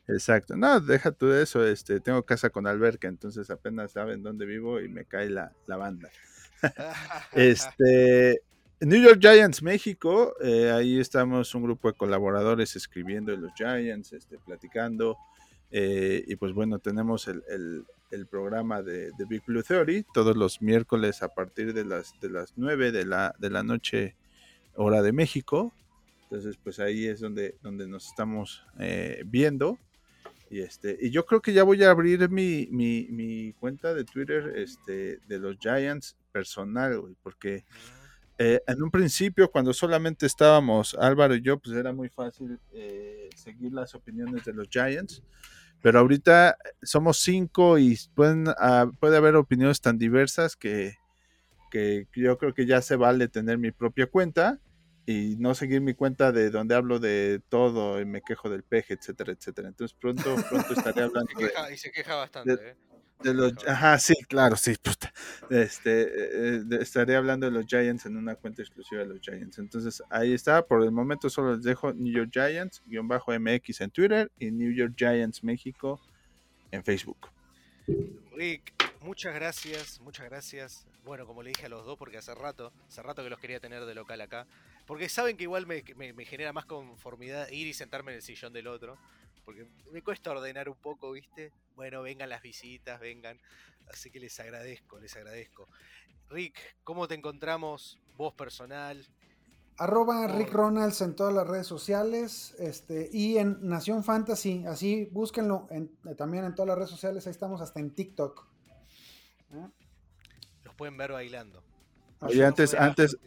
Exacto. No, deja tú eso. Este, tengo casa con alberca, entonces apenas saben dónde vivo y me cae la, la banda. este, New York Giants México, eh, ahí estamos un grupo de colaboradores escribiendo en los Giants, este, platicando. Eh, y pues bueno, tenemos el, el, programa de, de, Big Blue Theory todos los miércoles a partir de las, de las 9 de la, de la noche, hora de México. Entonces, pues ahí es donde, donde nos estamos eh, viendo. Y, este, y yo creo que ya voy a abrir mi, mi, mi cuenta de Twitter este, de los Giants personal, porque eh, en un principio, cuando solamente estábamos Álvaro y yo, pues era muy fácil eh, seguir las opiniones de los Giants. Pero ahorita somos cinco y pueden, ah, puede haber opiniones tan diversas que, que yo creo que ya se vale tener mi propia cuenta y no seguir mi cuenta de donde hablo de todo y me quejo del peje, etcétera, etcétera. Entonces pronto, pronto estaré hablando. y se queja bastante, ¿eh? De los, ajá, sí, claro, sí, puta. Este, eh, estaré hablando de los Giants en una cuenta exclusiva de los Giants. Entonces, ahí está. Por el momento solo les dejo New York Giants, guion bajo MX en Twitter y New York Giants México en Facebook. Rick, muchas gracias, muchas gracias. Bueno, como le dije a los dos, porque hace rato, hace rato que los quería tener de local acá. Porque saben que igual me, me genera más conformidad ir y sentarme en el sillón del otro porque me cuesta ordenar un poco, ¿viste? Bueno, vengan las visitas, vengan. Así que les agradezco, les agradezco. Rick, ¿cómo te encontramos? Vos personal. Arroba Rick Ronalds en todas las redes sociales este, y en Nación Fantasy, así búsquenlo eh, también en todas las redes sociales, ahí estamos hasta en TikTok. ¿Eh? Los pueden ver bailando. Oye, antes, antes,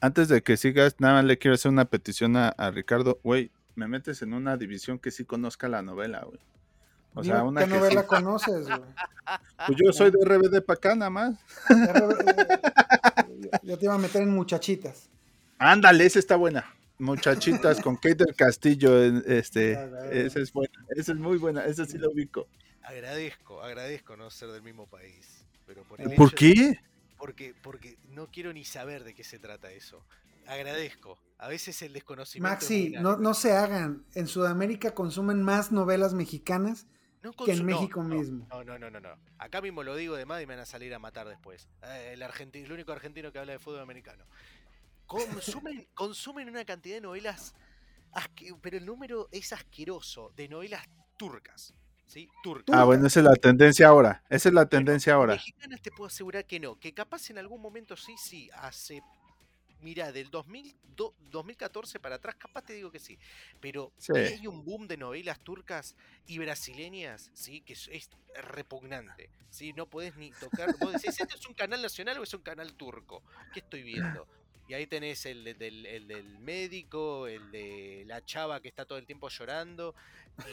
antes de que sigas, nada más le quiero hacer una petición a, a Ricardo. Güey, me metes en una división que sí conozca la novela, güey. O sea, una ¿Qué novela conoces, güey? Pues yo soy de RBD para acá nada más. yo te iba a meter en muchachitas. Ándale, esa está buena. Muchachitas con Kate del Castillo, este, esa es buena, esa es muy buena, esa sí la ubico. Agradezco, agradezco no ser del mismo país. Pero por, ¿Por qué? porque, porque no quiero ni saber de qué se trata eso agradezco. A veces el desconocimiento. Maxi, no, no, se hagan. En Sudamérica consumen más novelas mexicanas que en México mismo. No, no, no, no, no. Acá mismo lo digo de más y me van a salir a matar después. Eh, el, argentino, el único argentino que habla de fútbol americano. Consumen, consumen una cantidad de novelas, pero el número es asqueroso, de novelas turcas. ¿sí? Turcas. Ah, bueno, esa es la tendencia ahora. Esa es la tendencia ahora. Mexicanas te puedo asegurar que no, que capaz en algún momento sí, sí, hace mira, del 2000, 2014 para atrás, capaz te digo que sí. Pero hay un boom de novelas turcas y brasileñas, ¿sí? Que es, repugnante. ¿sí? No puedes ni tocar. Vos decís, ¿este es un canal nacional o es un canal turco? ¿Qué estoy viendo? Y ahí tenés el, del, el del médico, el de la chava que está todo el tiempo llorando.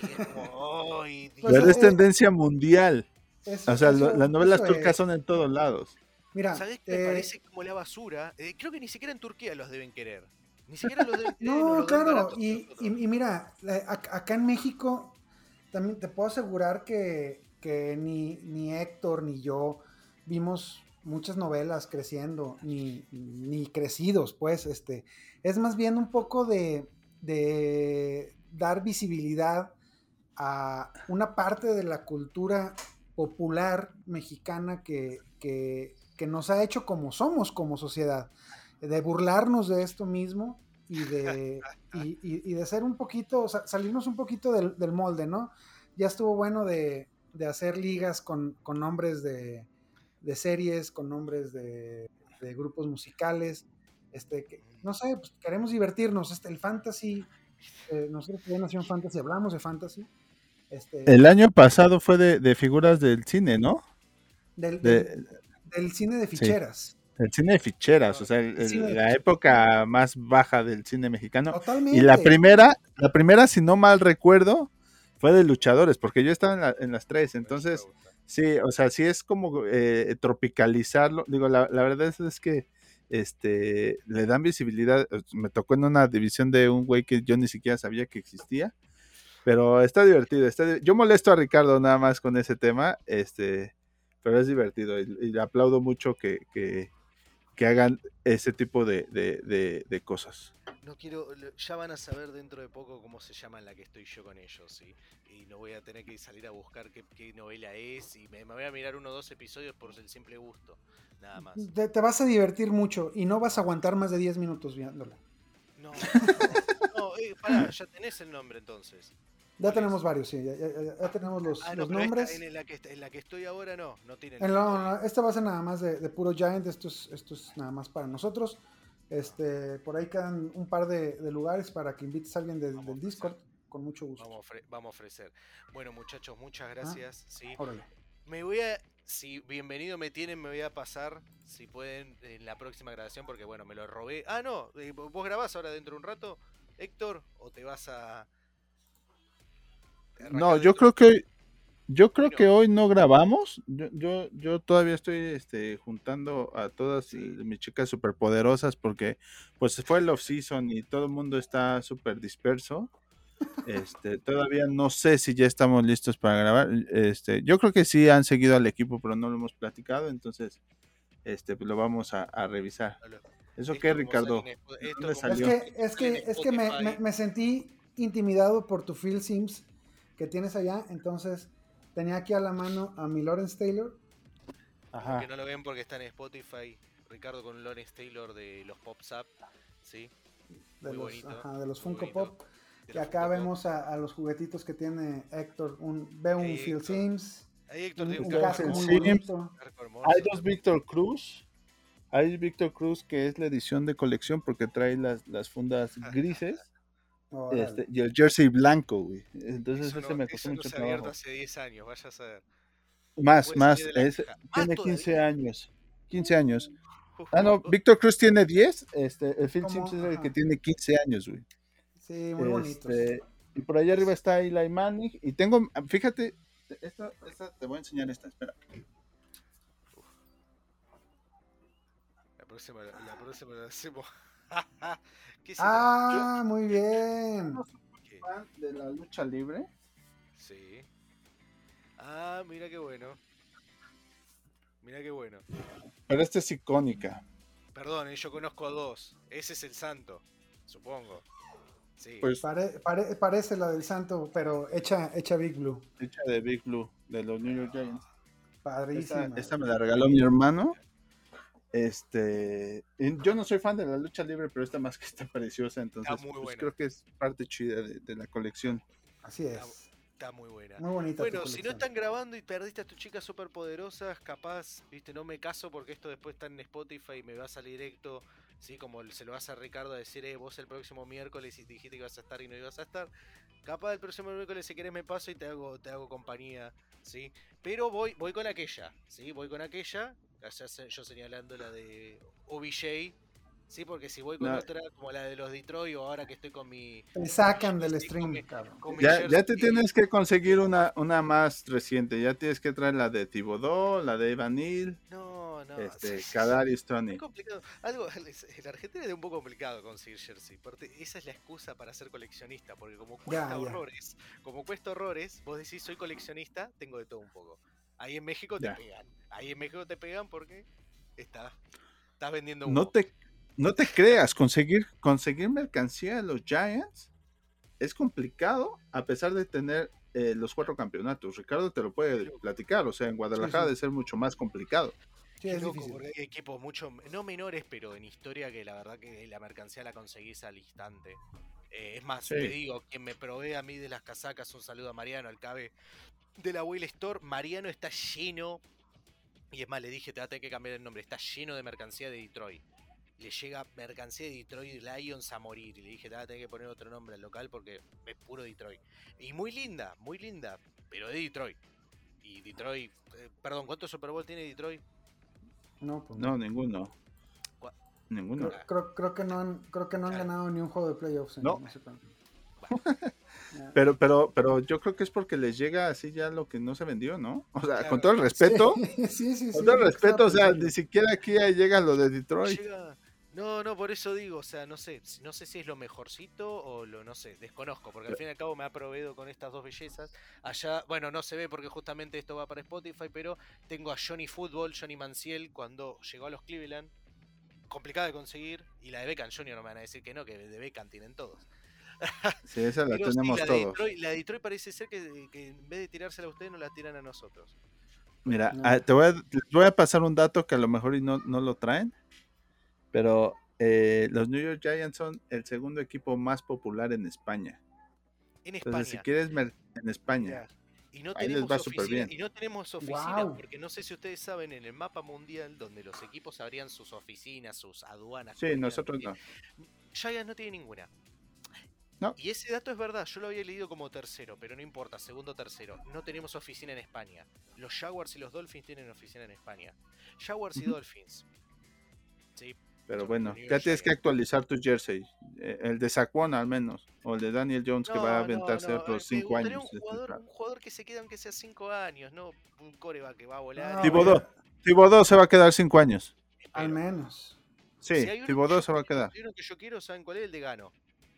Y es como, Pero es tendencia mundial. o sea, las novelas turcas son en todos lados. Mira, ¿sabes qué? Eh, parece como la basura? Eh, creo que ni siquiera en Turquía los deben querer. Ni siquiera los deben querer. no, claro, y, y, mira, acá en México también te puedo asegurar que, que ni, ni, Héctor ni yo vimos muchas novelas creciendo, ni, ni, crecidos, pues, este, es más bien un poco de, de dar visibilidad a una parte de la cultura popular mexicana que, que, que nos ha hecho como somos como sociedad, de burlarnos de esto mismo y de, y, de ser un poquito, salirnos un poquito del, molde, ¿no? Ya estuvo bueno de, hacer ligas con, nombres de, series, con nombres de, grupos musicales, este, que, no sé, pues queremos divertirnos, este, el fantasy, eh, nosotros en Nación Fantasy hablamos de fantasy. Este, el año pasado fue de, figuras del cine, ¿no? Del, del cine de ficheras. El cine de ficheras, o sea, la época más baja del cine mexicano. Totalmente. Y la primera, la primera, si no mal recuerdo, fue de luchadores, porque yo estaba en, las tres, entonces, sí, o sea, sí es como eh, tropicalizarlo. Digo, la, verdad es, que este, le dan visibilidad. Me tocó en una división de un güey que yo ni siquiera sabía que existía. Pero está divertido. Está, yo molesto a Ricardo nada más con ese tema, este, pero es divertido y, y le aplaudo mucho que, que, que hagan ese tipo de, de, de, cosas. No quiero, ya van a saber dentro de poco cómo se llama la que estoy yo con ellos, ¿sí? Y no voy a tener que salir a buscar qué, qué novela es y me, me, voy a mirar uno o dos episodios por el simple gusto, nada más. Te, te, vas a divertir mucho y no vas a aguantar más de 10 minutos viéndola. No, no, eh, pará, ya tenés el nombre entonces. Ya tenemos varios, sí, ya, ya, ya tenemos los, ah, no, los nombres. Esta, en, la que, en, la que, estoy ahora no, no tiene en no, no, esta va a ser nada más de, de, puro Giant, esto es, esto es nada más para nosotros. Este, por ahí quedan un par de, de lugares para que invites a alguien de, del Discord, con mucho gusto. Vamos a, vamos a, ofrecer. Bueno, muchachos, muchas gracias. Ah, sí. Órale. Me voy a, si bienvenido me tienen, me voy a pasar, si pueden, en la próxima grabación, porque bueno, me lo robé. Ah, no, eh, vos grabás ahora dentro de un rato, Héctor, o te vas a no, yo creo que yo creo que hoy no grabamos. Yo, yo, yo todavía estoy este, juntando a todas sí. mis chicas superpoderosas porque pues fue el off season y todo el mundo está súper disperso. Este, todavía no sé si ya estamos listos para grabar. Este, yo creo que sí han seguido al equipo, pero no lo hemos platicado, entonces este, lo vamos a, a revisar. ¿Eso qué, Ricardo? Es que, es que, es que me, me, me sentí intimidado por tu Phil Sims que tienes allá. Entonces, tenía aquí a la mano a mi Lawrence Taylor. Ajá. Que no lo ven porque está en Spotify. Ricardo con Lawrence Taylor de los Pops Up. ¿sí? De, los, ajá, de los Funko Pop. Y acá Funko vemos a, a, los juguetitos que tiene Héctor. Un, ve un Phil Héctor. Sims. Héctor un, un, un caso muy bonito. Hay dos Víctor Cruz. Hay Víctor Cruz que es la edición de colección porque trae las, las fundas grises. Oh, este, y el jersey blanco, güey. Entonces eso ese no, me costó eso mucho no se trabajo. abierto hace 10 años, vaya a saber. Más, más. Es, tiene 15 años. 15 años. Ah, no, Víctor Cruz tiene 10. Este, el Phil Sims es el que tiene 15 años, güey. Sí, muy bonito. Este, y por allá arriba está Eli Manning. Y tengo, fíjate, esta, esta, te voy a enseñar esta, espera. La próxima, la próxima la hacemos. ah, yo, muy bien. ¿No fan de la lucha libre? Sí. Ah, mira qué bueno. Mira qué bueno. Pero esta es icónica. Perdón, eh, yo conozco a dos. Ese es el santo, supongo. Sí. Pues pare, pare, parece la del santo, pero hecha, hecha Big Blue. Hecha de Big Blue, de los New York Giants. Padrísima. Esta, esta me la regaló mi hermano. Este, yo no soy fan de la lucha libre, pero esta más que está preciosa, entonces pues, creo que es parte chida de, de la colección. Así es. Está, está muy buena. Muy bonita. Bueno, si no están grabando y perdiste a tus chicas superpoderosas, capaz, viste, no me caso porque esto después está en Spotify y me va a salir directo, sí, como se lo vas a Ricardo a decir, eh, vos el próximo miércoles y dijiste que ibas a estar y no ibas a estar. Capaz el próximo miércoles si querés me paso y te hago, te hago compañía, sí. Pero voy, voy con aquella, sí, voy con aquella yo señalando la de OBJ, sí, porque si voy con no. otra como la de los Detroit o ahora que estoy con mi... Te sacan del stream, ya, ya, te tienes que conseguir una, una más reciente, ya tienes que traer la de Thibodeau, la de Evanil. No, no. Este, Kadarius Tony. Es complicado. Algo, en Argentina es un poco complicado conseguir jersey, porque esa es la excusa para ser coleccionista, porque como cuesta ya, horrores, ya. como cuesta horrores, vos decís soy coleccionista, tengo de todo un poco. Ahí en México te ya. pegan. Ahí en México te pegan porque está, estás vendiendo humo. No te, no te creas, conseguir, conseguir mercancía de los Giants es complicado a pesar de tener eh, los cuatro campeonatos. Ricardo te lo puede platicar, o sea, en Guadalajara sí, sí. de ser mucho más complicado. Sí, es loco, porque hay equipos mucho, no menores, pero en historia que la verdad que la mercancía la conseguís al instante. Eh, es más, sí. te digo, quien me provee a mí de las casacas, un saludo a Mariano, al cabe de la Will Store. Mariano está lleno, y es más, le dije, te va a tener que cambiar el nombre, está lleno de mercancía de Detroit. Le llega mercancía de Detroit Lions a morir. Y le dije, te va a tener que poner otro nombre al local porque es puro Detroit. Y muy linda, muy linda, pero de Detroit. Y Detroit, eh, perdón, ¿cuántos Super Bowl tiene Detroit? No, pues no, ninguno. Ninguno. Creo, creo, creo, que no han, creo que no han ganado ni un juego de playoffs. En no. pero, pero, pero yo creo que es porque les llega así ya lo que no se vendió, ¿no? O sea, claro. con todo el respeto. Sí, sí, sí, con todo el respeto, o sea, ni siquiera aquí llega lo de Detroit. Llega, No, no, por eso digo, o sea, no sé, no sé si es lo mejorcito o lo, no sé, desconozco, porque al fin y al cabo me ha proveído con estas dos bellezas. Allá, bueno, no se ve porque justamente esto va para Spotify, pero tengo a Johnny Football, Johnny Manciel, cuando llegó a los Cleveland, complicada de conseguir, y la de Beckham Junior no me van a decir que no, que de Beckham tienen todos. Sí, esa la Pero sí, tenemos la, de todos. Detroit, la de Detroit parece ser que, que en vez de tirársela a ustedes, no la tiran a nosotros. Mira, No. ah, te voy a, les voy a pasar un dato que a lo mejor y no, no lo traen, pero eh, los New York Giants son el segundo equipo más popular en España. En España. Entonces, si quieres en España, Y no, Ahí les tenemos va súper oficina, bien. y no tenemos oficinas, porque no sé si ustedes saben, en el mapa mundial, donde los equipos abrían sus oficinas, sus aduanas. sí, nosotros no. Giants no tiene ninguna. No. Y ese dato es verdad, yo lo había leído como tercero, pero no importa, segundo tercero. No tenemos oficina en España. Los Jaguars y los Dolphins tienen oficina en España. Jaguars y. Dolphins. Sí, Pero bueno, ya tienes que actualizar tu jersey. eh, el de Saquon al menos, o el de Daniel Jones que va a aventarse no, otros me 5 gustaría años. Un jugador, un jugador que se quede aunque sea 5 años, no un coreback que va a volar. No, y- Thibodeau. Thibodeau se va a quedar 5 años. Al menos. Sí, Si yo se va a quedar. uno que yo quiero, ¿saben cuál es? El de Gano.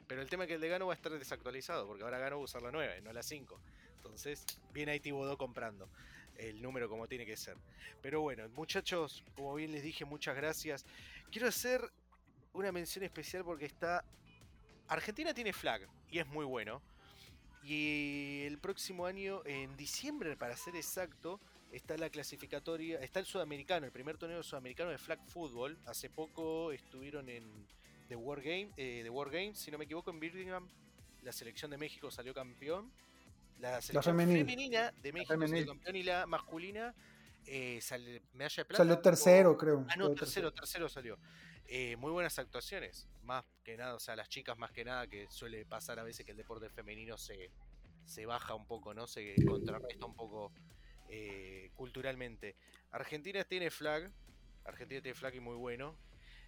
Pero el tema es que el de Gano va a estar desactualizado, porque ahora Gano va a usar la 9, no la 5. Entonces, viene ahí Thibodeau comprando el número como tiene que ser. Pero bueno, muchachos, como bien les dije, muchas gracias. Quiero hacer una mención especial porque está... Argentina tiene flag y es muy bueno. Y el próximo año, en diciembre para ser exacto, está la clasificatoria, está el sudamericano, el primer torneo sudamericano de flag football. Hace poco estuvieron en The War Game, eh, The War Games, si no me equivoco, en Birmingham. La selección de México salió campeón. La selección femenil. femenina de México campeón y la masculina eh, sale medalla de plata. Salió o- tercero, creo. Ah, no, tercero, tercero salió. Eh, muy buenas actuaciones. Más que nada, o sea, las chicas más que nada, que suele pasar a veces que el deporte femenino se, se baja un poco, ¿no? Se contrarresta un poco eh, culturalmente. Argentina tiene flag. Argentina tiene flag y muy bueno.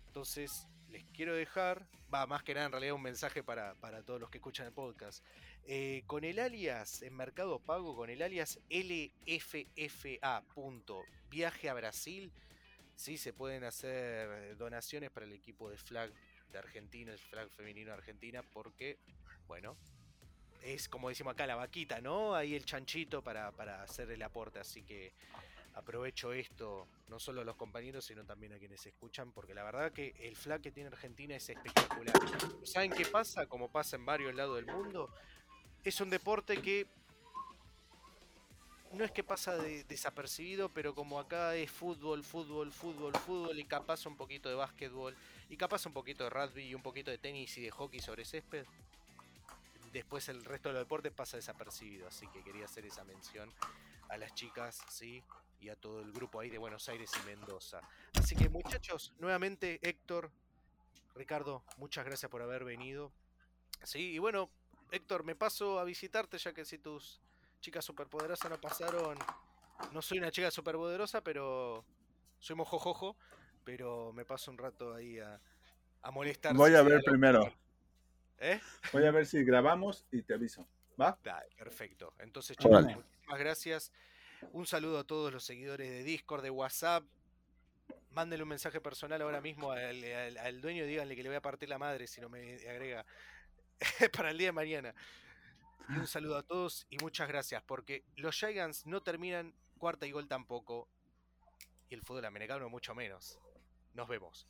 Entonces, les quiero dejar, va, más que nada en realidad un mensaje para, para todos los que escuchan el podcast. Eh, con el alias en Mercado Pago, con el alias LFFA. Viaje a Brasil, sí se pueden hacer donaciones para el equipo de flag de Argentina, el flag femenino de Argentina, porque, bueno, es como decimos acá la vaquita, ¿no? Ahí el chanchito para, para hacer el aporte, así que aprovecho esto, no solo a los compañeros, sino también a quienes escuchan, porque la verdad que el flag que tiene Argentina es espectacular. ¿Saben qué pasa? Como pasa en varios lados del mundo, es un deporte que no es que pasa de- desapercibido, pero como acá es fútbol, fútbol, fútbol, fútbol, y capaz un poquito de básquetbol, y capaz un poquito de rugby y un poquito de tenis y de hockey sobre césped, después el resto de los deportes pasa desapercibido, así que quería hacer esa mención a las chicas, ¿sí? Y a todo el grupo ahí de Buenos Aires y Mendoza. Así que muchachos, nuevamente Héctor, Ricardo, muchas gracias por haber venido. Sí, y bueno, Héctor, me paso a visitarte ya que si tus chicas superpoderosas no pasaron. No soy una chica superpoderosa, pero soy mojojojo. Pero me paso un rato ahí a, a molestar. Voy a ver primero. ¿Eh? Voy a ver si grabamos y te aviso. ¿Va? Dale, perfecto. Entonces, Órale. chicos, muchísimas gracias. Un saludo a todos los seguidores de Discord, de WhatsApp. Mándenle un mensaje personal ahora mismo al, al- al dueño, díganle que le voy a partir la madre si no me agrega para el día de mañana. Y un saludo a todos y muchas gracias, porque los Giants no terminan cuarta y gol tampoco, y el fútbol americano mucho menos. Nos vemos.